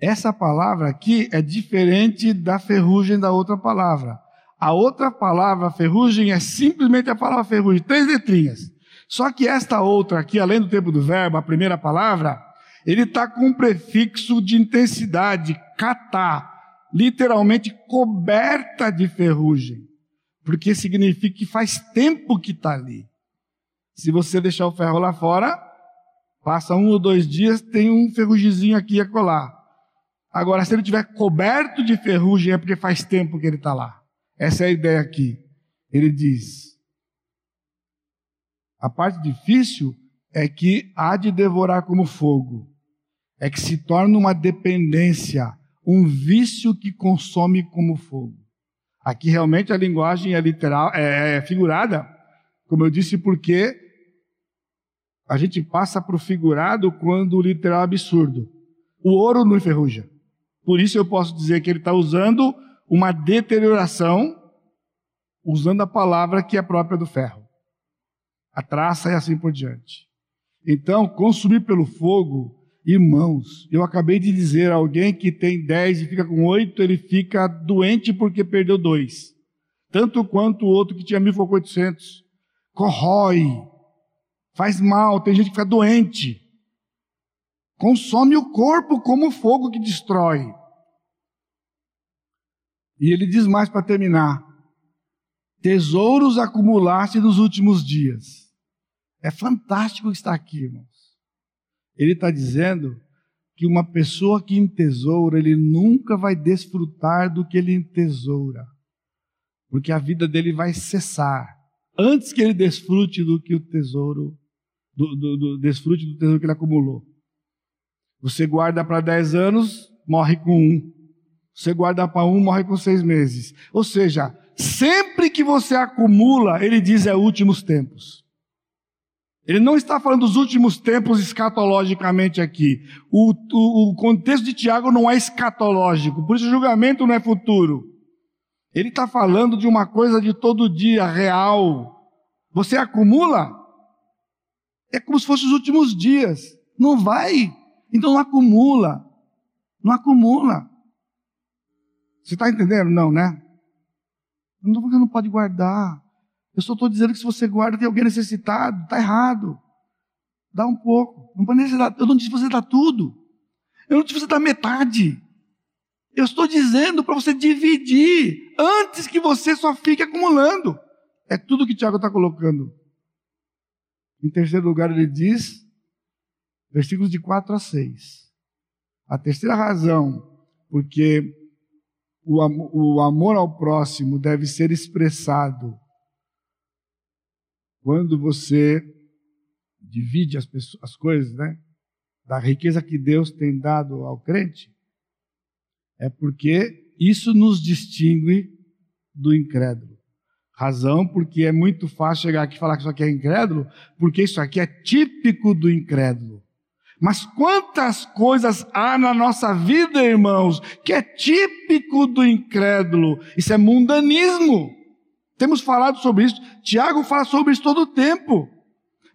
Essa palavra aqui é diferente da ferrugem da outra palavra. A outra palavra, ferrugem, é simplesmente a palavra ferrugem, três letrinhas. Só que esta outra aqui, além do tempo do verbo, a primeira palavra, ele está com um prefixo de intensidade, catá, literalmente coberta de ferrugem, porque significa que faz tempo que está ali. Se você deixar o ferro lá fora, Passa um ou dois dias, tem um ferrugizinho aqui e acolá. Agora, se ele tiver coberto de ferrugem, é porque faz tempo que ele está lá. Essa é a ideia aqui. Ele diz: a parte difícil é que há de devorar como fogo, é que se torna uma dependência, um vício que consome como fogo. Aqui realmente a linguagem é literal, é, é figurada, como eu disse, porque a gente passa para o figurado quando o literal é absurdo. O ouro não enferruja. Por isso eu posso dizer que ele está usando uma deterioração, usando a palavra que é própria do ferro. A traça e assim por diante. Então, consumir pelo fogo, irmãos, eu acabei de dizer alguém que tem 10 e fica com 8, ele fica doente porque perdeu dois. Tanto quanto o outro que tinha 1.800. Corrói, faz mal, tem gente que fica doente. Consome o corpo como fogo que destrói. E ele diz mais para terminar: tesouros acumulaste nos últimos dias. É fantástico estar aqui, irmãos. Ele está dizendo que uma pessoa que entesoura, ele nunca vai desfrutar do que ele entesoura, porque a vida dele vai cessar antes que ele desfrute do que o tesouro, do, do, do desfrute do tesouro que ele acumulou. Você guarda para 10 anos, morre com um. Você guarda para um, morre com seis meses. Ou seja, sempre que você acumula, ele diz é últimos tempos. Ele não está falando dos últimos tempos escatologicamente aqui. O, o, o contexto de Tiago não é escatológico, por isso o julgamento não é futuro. Ele está falando de uma coisa de todo dia, real. Você acumula? É como se fosse os últimos dias. Não vai. Então não acumula. Não acumula. Você está entendendo? Não, né? Eu não estou falando que não pode guardar. Eu só estou dizendo que se você guarda, tem alguém necessitado. Está errado. Dá um pouco. Não pode necessitar. Eu não disse você dar tudo. Eu não disse você dar metade. Eu estou dizendo para você dividir antes que você só fique acumulando. É tudo que Tiago está colocando. Em terceiro lugar, ele diz, versículos de 4 a 6. A terceira razão, porque o, amor ao próximo deve ser expressado quando você divide as, pessoas, as coisas, né? Da riqueza que Deus tem dado ao crente, é porque isso nos distingue do incrédulo. Razão porque é muito fácil chegar aqui e falar que isso aqui é incrédulo, porque isso aqui é típico do incrédulo. Mas quantas coisas há na nossa vida, irmãos, que é típico do incrédulo? Isso é mundanismo. Temos falado sobre isso. Tiago fala sobre isso todo o tempo.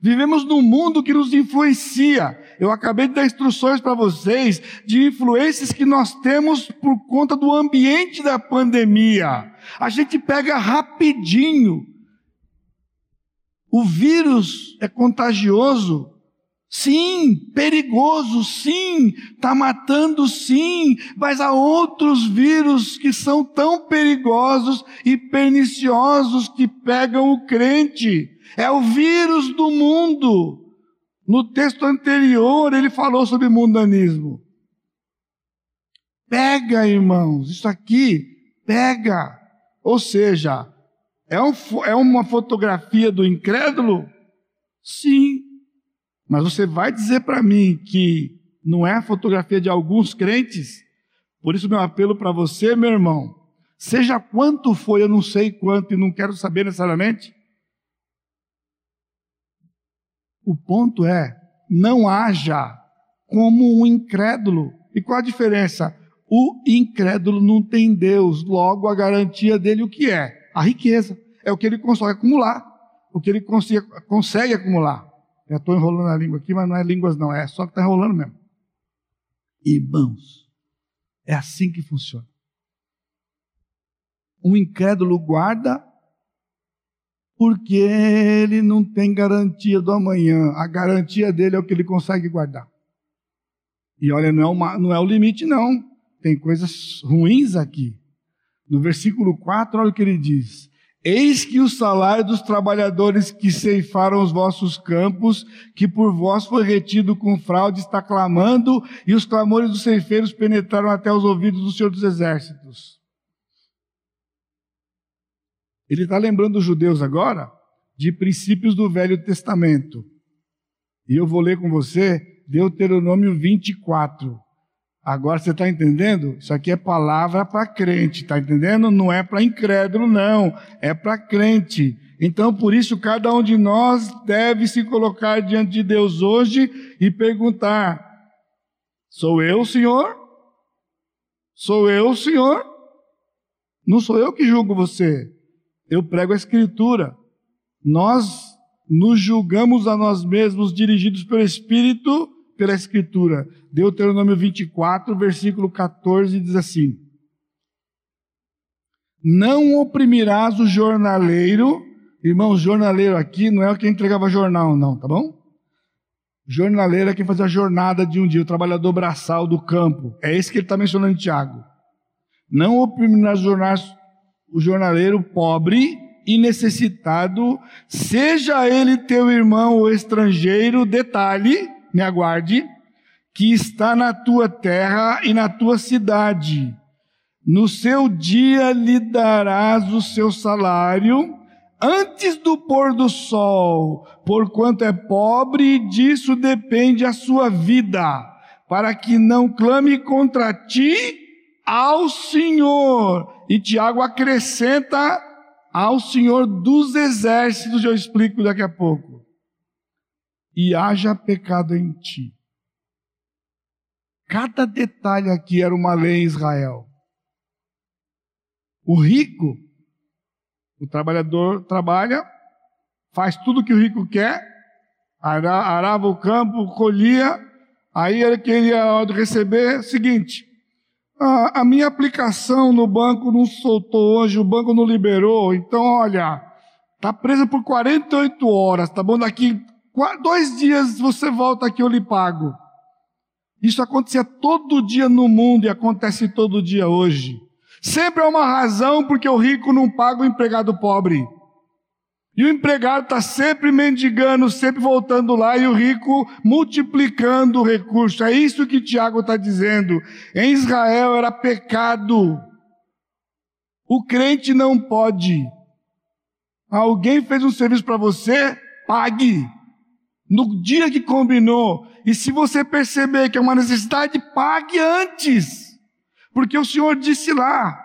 Vivemos num mundo que nos influencia. Eu acabei de dar instruções para vocês de influências que nós temos por conta do ambiente da pandemia. A gente pega rapidinho. O vírus é contagioso. Sim, perigoso, sim, está matando, sim, mas há outros vírus que são tão perigosos e perniciosos que pegam o crente. É o vírus do mundo. No texto anterior ele falou sobre mundanismo. Pega, irmãos, isso aqui, pega. Ou seja, é, um, é uma fotografia do incrédulo? Sim, mas você vai dizer para mim que não é a fotografia de alguns crentes? Por isso, meu apelo para você, meu irmão, seja quanto foi, eu não sei quanto e não quero saber necessariamente. O ponto é, não haja como um incrédulo. E qual a diferença? O incrédulo não tem Deus, logo a garantia dele o que é? A riqueza. É o que ele consegue acumular, o que ele consegue, consegue acumular. Já estou enrolando a língua aqui, mas não é línguas, não, é só que está enrolando mesmo. Irmãos, é assim que funciona. Um incrédulo guarda porque ele não tem garantia do amanhã. A garantia dele é o que ele consegue guardar. E olha, não é, uma, não é o limite, não. Tem coisas ruins aqui. No versículo 4, olha o que ele diz: Eis que o salário dos trabalhadores que ceifaram os vossos campos, que por vós foi retido com fraude, está clamando, e os clamores dos ceifeiros penetraram até os ouvidos do Senhor dos Exércitos. Ele está lembrando os judeus agora de princípios do Velho Testamento. E eu vou ler com você Deuteronômio 24. Agora você está entendendo? Isso aqui é palavra para crente, está entendendo? Não é para incrédulo, não. É para crente. Então, por isso, cada um de nós deve se colocar diante de Deus hoje e perguntar: Sou eu, Senhor? Sou eu, Senhor? Não sou eu que julgo você. Eu prego a Escritura. Nós nos julgamos a nós mesmos, dirigidos pelo Espírito pela Escritura. Deuteronômio 24, versículo 14, diz assim: Não oprimirás o jornaleiro, irmão, jornaleiro aqui não é o que entregava jornal, não, tá bom? Jornaleiro é quem fazia a jornada de um dia, o trabalhador braçal do campo. É esse que ele está mencionando Tiago. Não oprimirás o jornaleiro pobre e necessitado, seja ele teu irmão ou estrangeiro, detalhe, me aguarde, que está na tua terra e na tua cidade. No seu dia lhe darás o seu salário antes do pôr do sol, porquanto é pobre e disso depende a sua vida, para que não clame contra ti ao Senhor. E Tiago acrescenta ao Senhor dos exércitos, eu explico daqui a pouco e haja pecado em ti. Cada detalhe aqui era uma lei em Israel. O rico, o trabalhador trabalha, faz tudo que o rico quer, arava o campo, colhia, aí ele queria receber seguinte, a, a minha aplicação no banco não soltou hoje, o banco não liberou, então olha, está presa por 48 horas, tá bom? Daqui dois dias você volta aqui, eu lhe pago. Isso acontecia todo dia no mundo e acontece todo dia hoje. Sempre há uma razão porque o rico não paga o empregado pobre. E o empregado está sempre mendigando, sempre voltando lá, e o rico multiplicando o recurso. É isso que Tiago está dizendo. Em Israel era pecado. O crente não pode. Alguém fez um serviço para você, pague no dia que combinou. E se você perceber que é uma necessidade, pague antes. Porque o Senhor disse lá,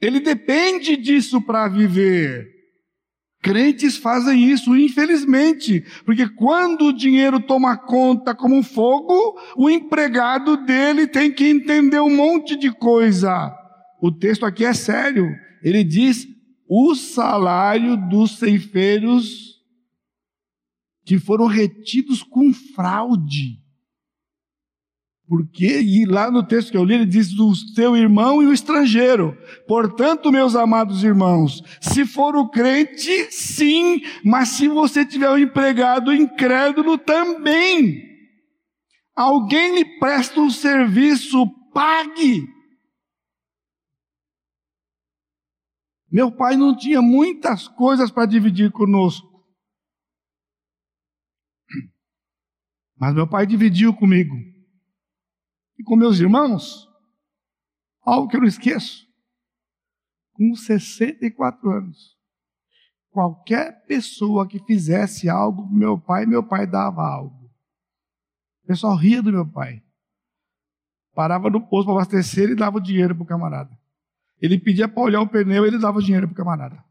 ele depende disso para viver. Crentes fazem isso, infelizmente, porque quando o dinheiro toma conta como um fogo, o empregado dele tem que entender um monte de coisa. O texto aqui é sério. Ele diz: o salário dos ceifeiros que foram retidos com fraude. Porque, e lá no texto que eu li, ele diz o seu irmão e o estrangeiro. Portanto, meus amados irmãos, se for o crente, sim, mas se você tiver um empregado incrédulo, também. Alguém lhe presta um serviço, pague. Meu pai não tinha muitas coisas para dividir conosco. Mas meu pai dividiu comigo. E com meus irmãos, algo que eu não esqueço. Com 64 anos, qualquer pessoa que fizesse algo para meu pai, meu pai dava algo. O pessoal ria do meu pai. Parava no posto para abastecer e dava o dinheiro para o camarada. Ele pedia para olhar o pneu, ele dava o dinheiro para o camarada.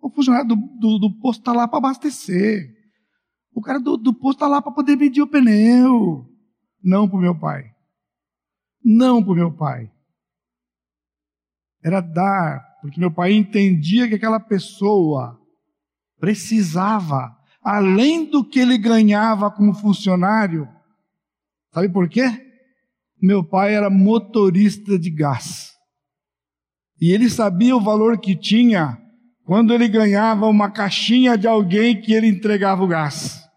O funcionário do, do, do posto está lá para abastecer. O cara do, do posto está lá para poder medir o pneu. Não para o meu pai. Não para o meu pai. Era dar, porque meu pai entendia que aquela pessoa precisava, além do que ele ganhava como funcionário. Sabe por quê? Meu pai era motorista de gás. E ele sabia o valor que tinha quando ele ganhava uma caixinha de alguém que ele entregava o gás.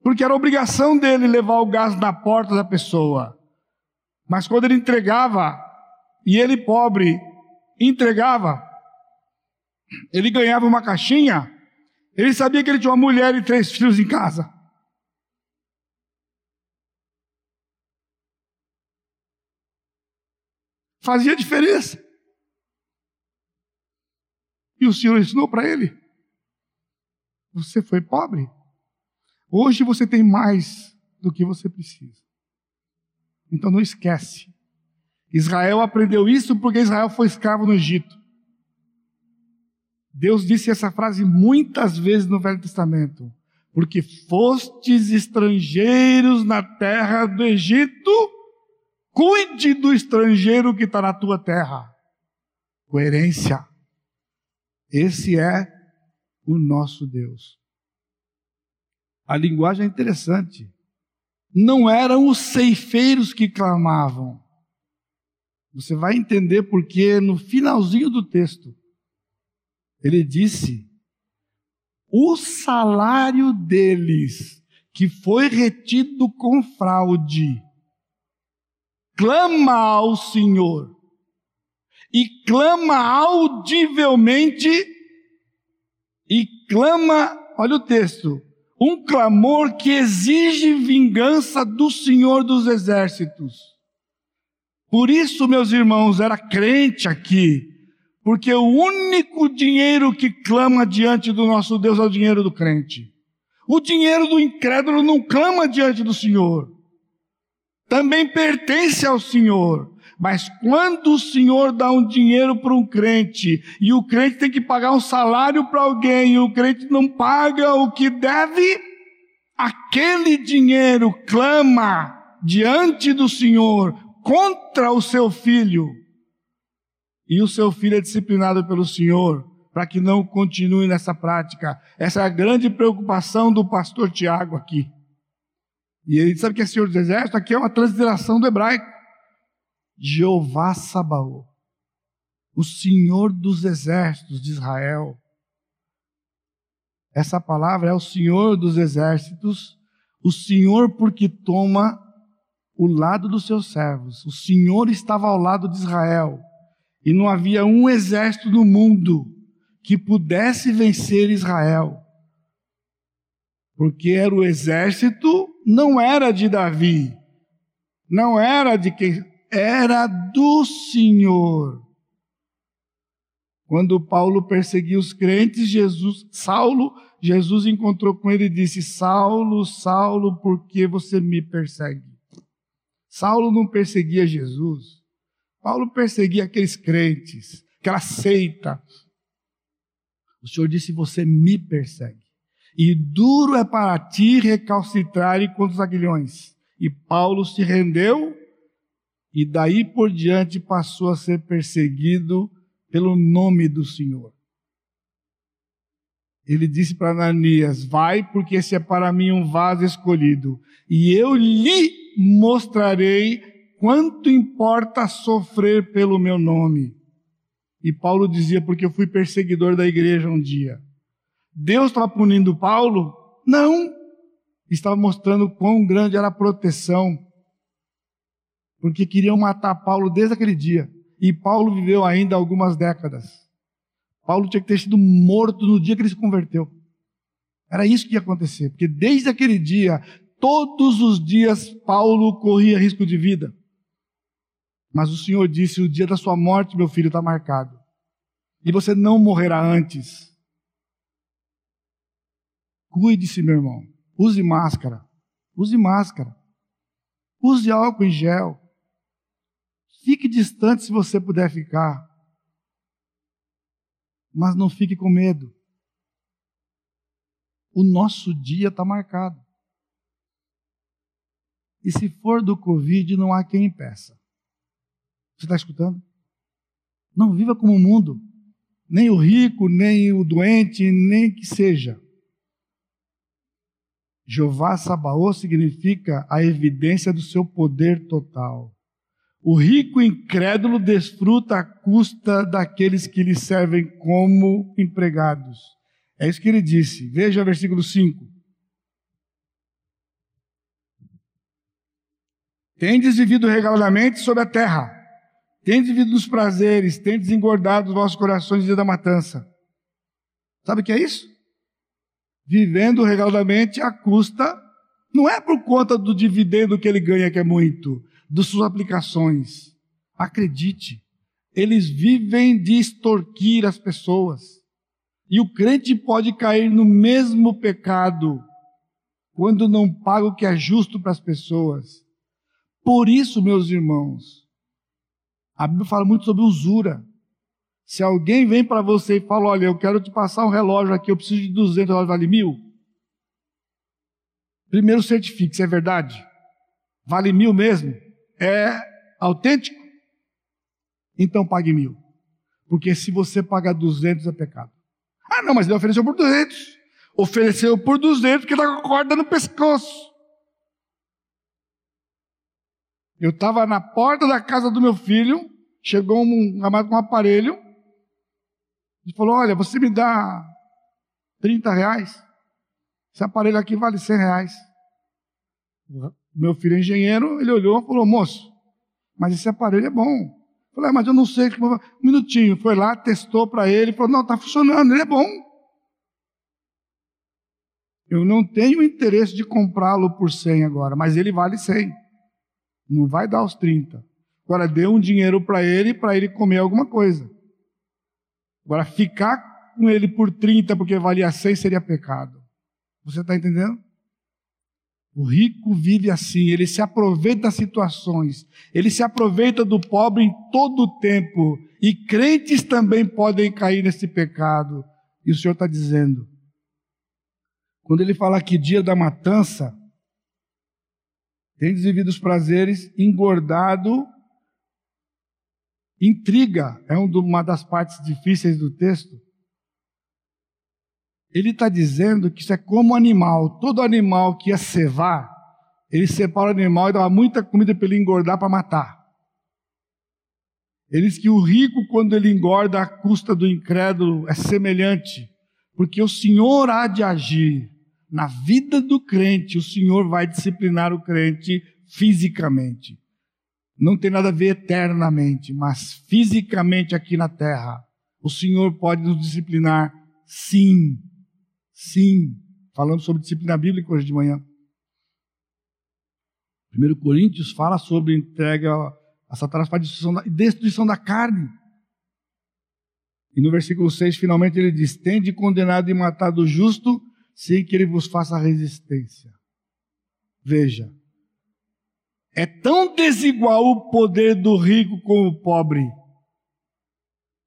Porque era obrigação dele levar o gás na porta da pessoa. Mas quando ele entregava, e ele pobre entregava, ele ganhava uma caixinha, ele sabia que ele tinha uma mulher e três filhos em casa. Fazia diferença. E o Senhor ensinou para ele: Você foi pobre. Hoje você tem mais do que você precisa. Então não esquece. Israel aprendeu isso porque Israel foi escravo no Egito. Deus disse essa frase muitas vezes no Velho Testamento. Porque fostes estrangeiros na terra do Egito, cuide do estrangeiro que está na tua terra. Coerência. Esse é o nosso Deus. A linguagem é interessante. Não eram os ceifeiros que clamavam. Você vai entender porque no finalzinho do texto ele disse: o salário deles, que foi retido com fraude, clama ao Senhor e clama audivelmente e clama, olha o texto, um clamor que exige vingança do Senhor dos exércitos. Por isso, meus irmãos, era crente aqui, porque o único dinheiro que clama diante do nosso Deus é o dinheiro do crente. O dinheiro do incrédulo não clama diante do Senhor. Também pertence ao Senhor. Mas quando o Senhor dá um dinheiro para um crente e o crente tem que pagar um salário para alguém e o crente não paga o que deve, aquele dinheiro clama diante do Senhor contra o seu filho e o seu filho é disciplinado pelo Senhor para que não continue nessa prática. Essa é a grande preocupação do pastor Tiago aqui. E ele sabe que é Senhor dos Exércitos, aqui é uma transliteração do hebraico. Jeová Sabaô, o Senhor dos Exércitos de Israel. Essa palavra é o Senhor dos Exércitos, o Senhor porque toma o lado dos seus servos. O Senhor estava ao lado de Israel. E não havia um exército no mundo que pudesse vencer Israel. Porque era o exército, não era de Davi, não era de quem, era do Senhor. Quando Paulo perseguiu os crentes, Jesus, Saulo, Jesus encontrou com ele e disse: Saulo, Saulo, por que você me persegue? Saulo não perseguia Jesus. Paulo perseguia aqueles crentes, aquela seita. O Senhor disse: Você me persegue. E duro é para ti recalcitrar contra os aguilhões. E Paulo se rendeu, e daí por diante passou a ser perseguido pelo nome do Senhor. Ele disse para Ananias: Vai, porque esse é para mim um vaso escolhido, e eu lhe mostrarei quanto importa sofrer pelo meu nome? E Paulo dizia, porque eu fui perseguidor da igreja um dia. Deus estava punindo Paulo? Não. Estava mostrando quão grande era a proteção. Porque queriam matar Paulo desde aquele dia. E Paulo viveu ainda algumas décadas. Paulo tinha que ter sido morto no dia que ele se converteu. Era isso que ia acontecer. Porque desde aquele dia, todos os dias, Paulo corria risco de vida. Mas o Senhor disse: o dia da sua morte, meu filho, está marcado. E você não morrerá antes. Cuide-se, meu irmão. Use máscara. Use máscara. Use álcool em gel. Fique distante se você puder ficar. Mas não fique com medo. O nosso dia está marcado. E se for do Covid, não há quem impeça. Você está escutando? Não viva como o mundo. Nem o rico, nem o doente, nem que seja. Jeová Sabaô significa a evidência do seu poder total. O rico incrédulo desfruta a custa daqueles que lhe servem como empregados. É isso que ele disse. Veja versículo 5. Tendes vivido regaladamente sobre a terra Tendes vivido dos prazeres, tendes engordado os vossos corações no dia da matança. Sabe o que é isso? Vivendo regaladamente à custa, não é por conta do dividendo que ele ganha, que é muito, das suas aplicações. Acredite, eles vivem de extorquir as pessoas. E o crente pode cair no mesmo pecado quando não paga o que é justo para as pessoas. Por isso, meus irmãos, a Bíblia fala muito sobre usura. Se alguém vem para você e fala, olha, eu quero te passar um relógio aqui, eu preciso de 200, relógio vale mil. Primeiro certifique se é verdade. Vale mil mesmo? É autêntico? Então pague mil. Porque se você pagar 200 é pecado. Ah, não, mas ele ofereceu por 200. Ofereceu por 200 porque está com a corda no pescoço. Eu estava na porta da casa do meu filho, chegou um amado com um aparelho e falou: Olha, você me dá 30 reais? Esse aparelho aqui vale 100 reais. Meu filho é engenheiro, ele olhou e falou: Moço, mas esse aparelho é bom. Eu falei: ah, Mas eu não sei. Um minutinho, foi lá, testou para ele, falou: Não, está funcionando, ele é bom. Eu não tenho interesse de comprá-lo por 100 agora, mas ele vale 100. Não vai dar os 30. Agora dê um dinheiro para ele, para ele comer alguma coisa. Agora ficar com ele por 30 porque valia 100 seria pecado. Você está entendendo? O rico vive assim, ele se aproveita das situações, ele se aproveita do pobre em todo o tempo, e crentes também podem cair nesse pecado. E o Senhor está dizendo, quando ele fala que dia da matança, tem vivido os prazeres, engordado, intriga, é uma das partes difíceis do texto. Ele está dizendo que isso é como animal. Todo animal que ia cevar, ele separa o animal e dava muita comida para ele engordar para matar. Ele diz que o rico, quando ele engorda à custa do incrédulo, é semelhante, porque o Senhor há de agir na vida do crente, o Senhor vai disciplinar o crente fisicamente. Não tem nada a ver eternamente, mas fisicamente aqui na terra. O Senhor pode nos disciplinar, sim. Sim. Falando sobre disciplina bíblica hoje de manhã. 1 Coríntios fala sobre entrega a Satanás para destruição da, destruição da carne. E no versículo 6, finalmente ele diz: Tende condenado e matado o justo sem que ele vos faça resistência. Veja, é tão desigual o poder do rico com o pobre.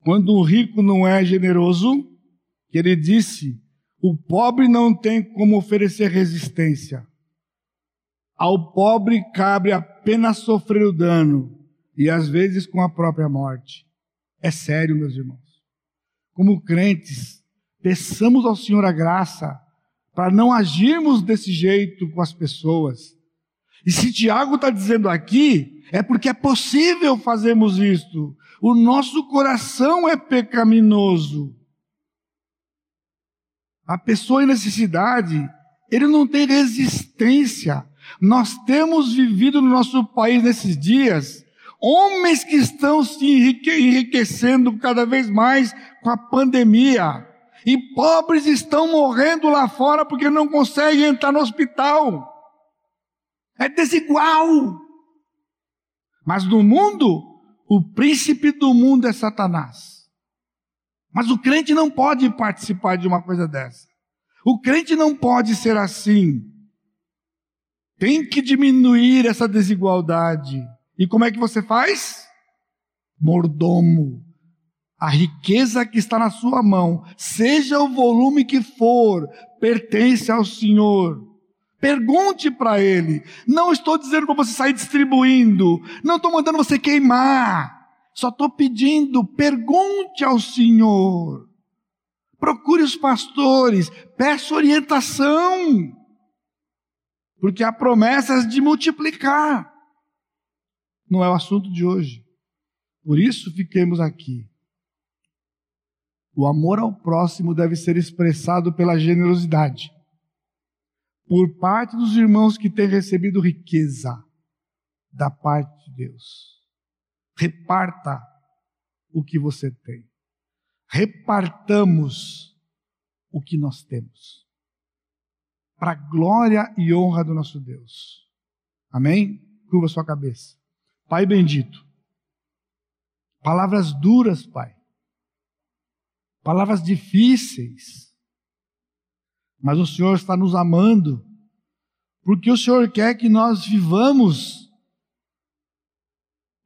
Quando o rico não é generoso, que ele disse, o pobre não tem como oferecer resistência. Ao pobre cabe apenas sofrer o dano, e às vezes com a própria morte. É sério, meus irmãos. Como crentes, peçamos ao Senhor a graça para não agirmos desse jeito com as pessoas. E se Tiago está dizendo aqui, é porque é possível fazermos isto. O nosso coração é pecaminoso. A pessoa em necessidade, ele não tem resistência. Nós temos vivido no nosso país nesses dias homens que estão se enriquecendo cada vez mais com a pandemia. E pobres estão morrendo lá fora porque não conseguem entrar no hospital. É desigual. Mas no mundo, o príncipe do mundo é Satanás. Mas o crente não pode participar de uma coisa dessa. O crente não pode ser assim. Tem que diminuir essa desigualdade. E como é que você faz? Mordomo a riqueza que está na sua mão, seja o volume que for, pertence ao Senhor. Pergunte para Ele. Não estou dizendo para você sair distribuindo. Não estou mandando você queimar. Só estou pedindo, pergunte ao Senhor. Procure os pastores, peça orientação. Porque há promessas de multiplicar. Não é o assunto de hoje. Por isso fiquemos aqui o amor ao próximo deve ser expressado pela generosidade. Por parte dos irmãos que têm recebido riqueza da parte de Deus. Reparta o que você tem. Repartamos o que nós temos. Para glória e honra do nosso Deus. Amém? Curva sua cabeça. Pai bendito. Palavras duras, Pai. Palavras difíceis. Mas o Senhor está nos amando. Porque o Senhor quer que nós vivamos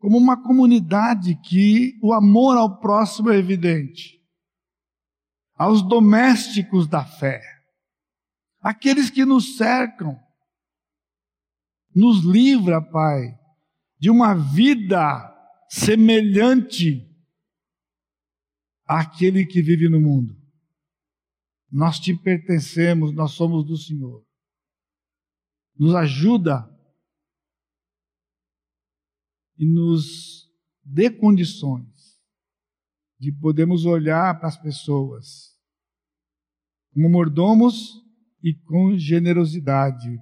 como uma comunidade que o amor ao próximo é evidente. Aos domésticos da fé. Aqueles que nos cercam. Nos livra, Pai, de uma vida semelhante àquele que vive no mundo. Nós te pertencemos, nós somos do Senhor. Nos ajuda e nos dê condições de podermos olhar para as pessoas como mordomos e com generosidade,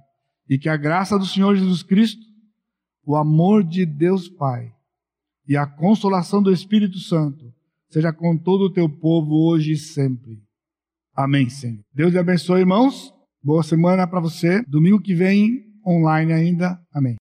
e que a graça do Senhor Jesus Cristo, o amor de Deus Pai e a consolação do Espírito Santo seja com todo o teu povo hoje e sempre. Amém, Senhor. Deus te abençoe, irmãos. Boa semana para você. Domingo que vem, online ainda. Amém.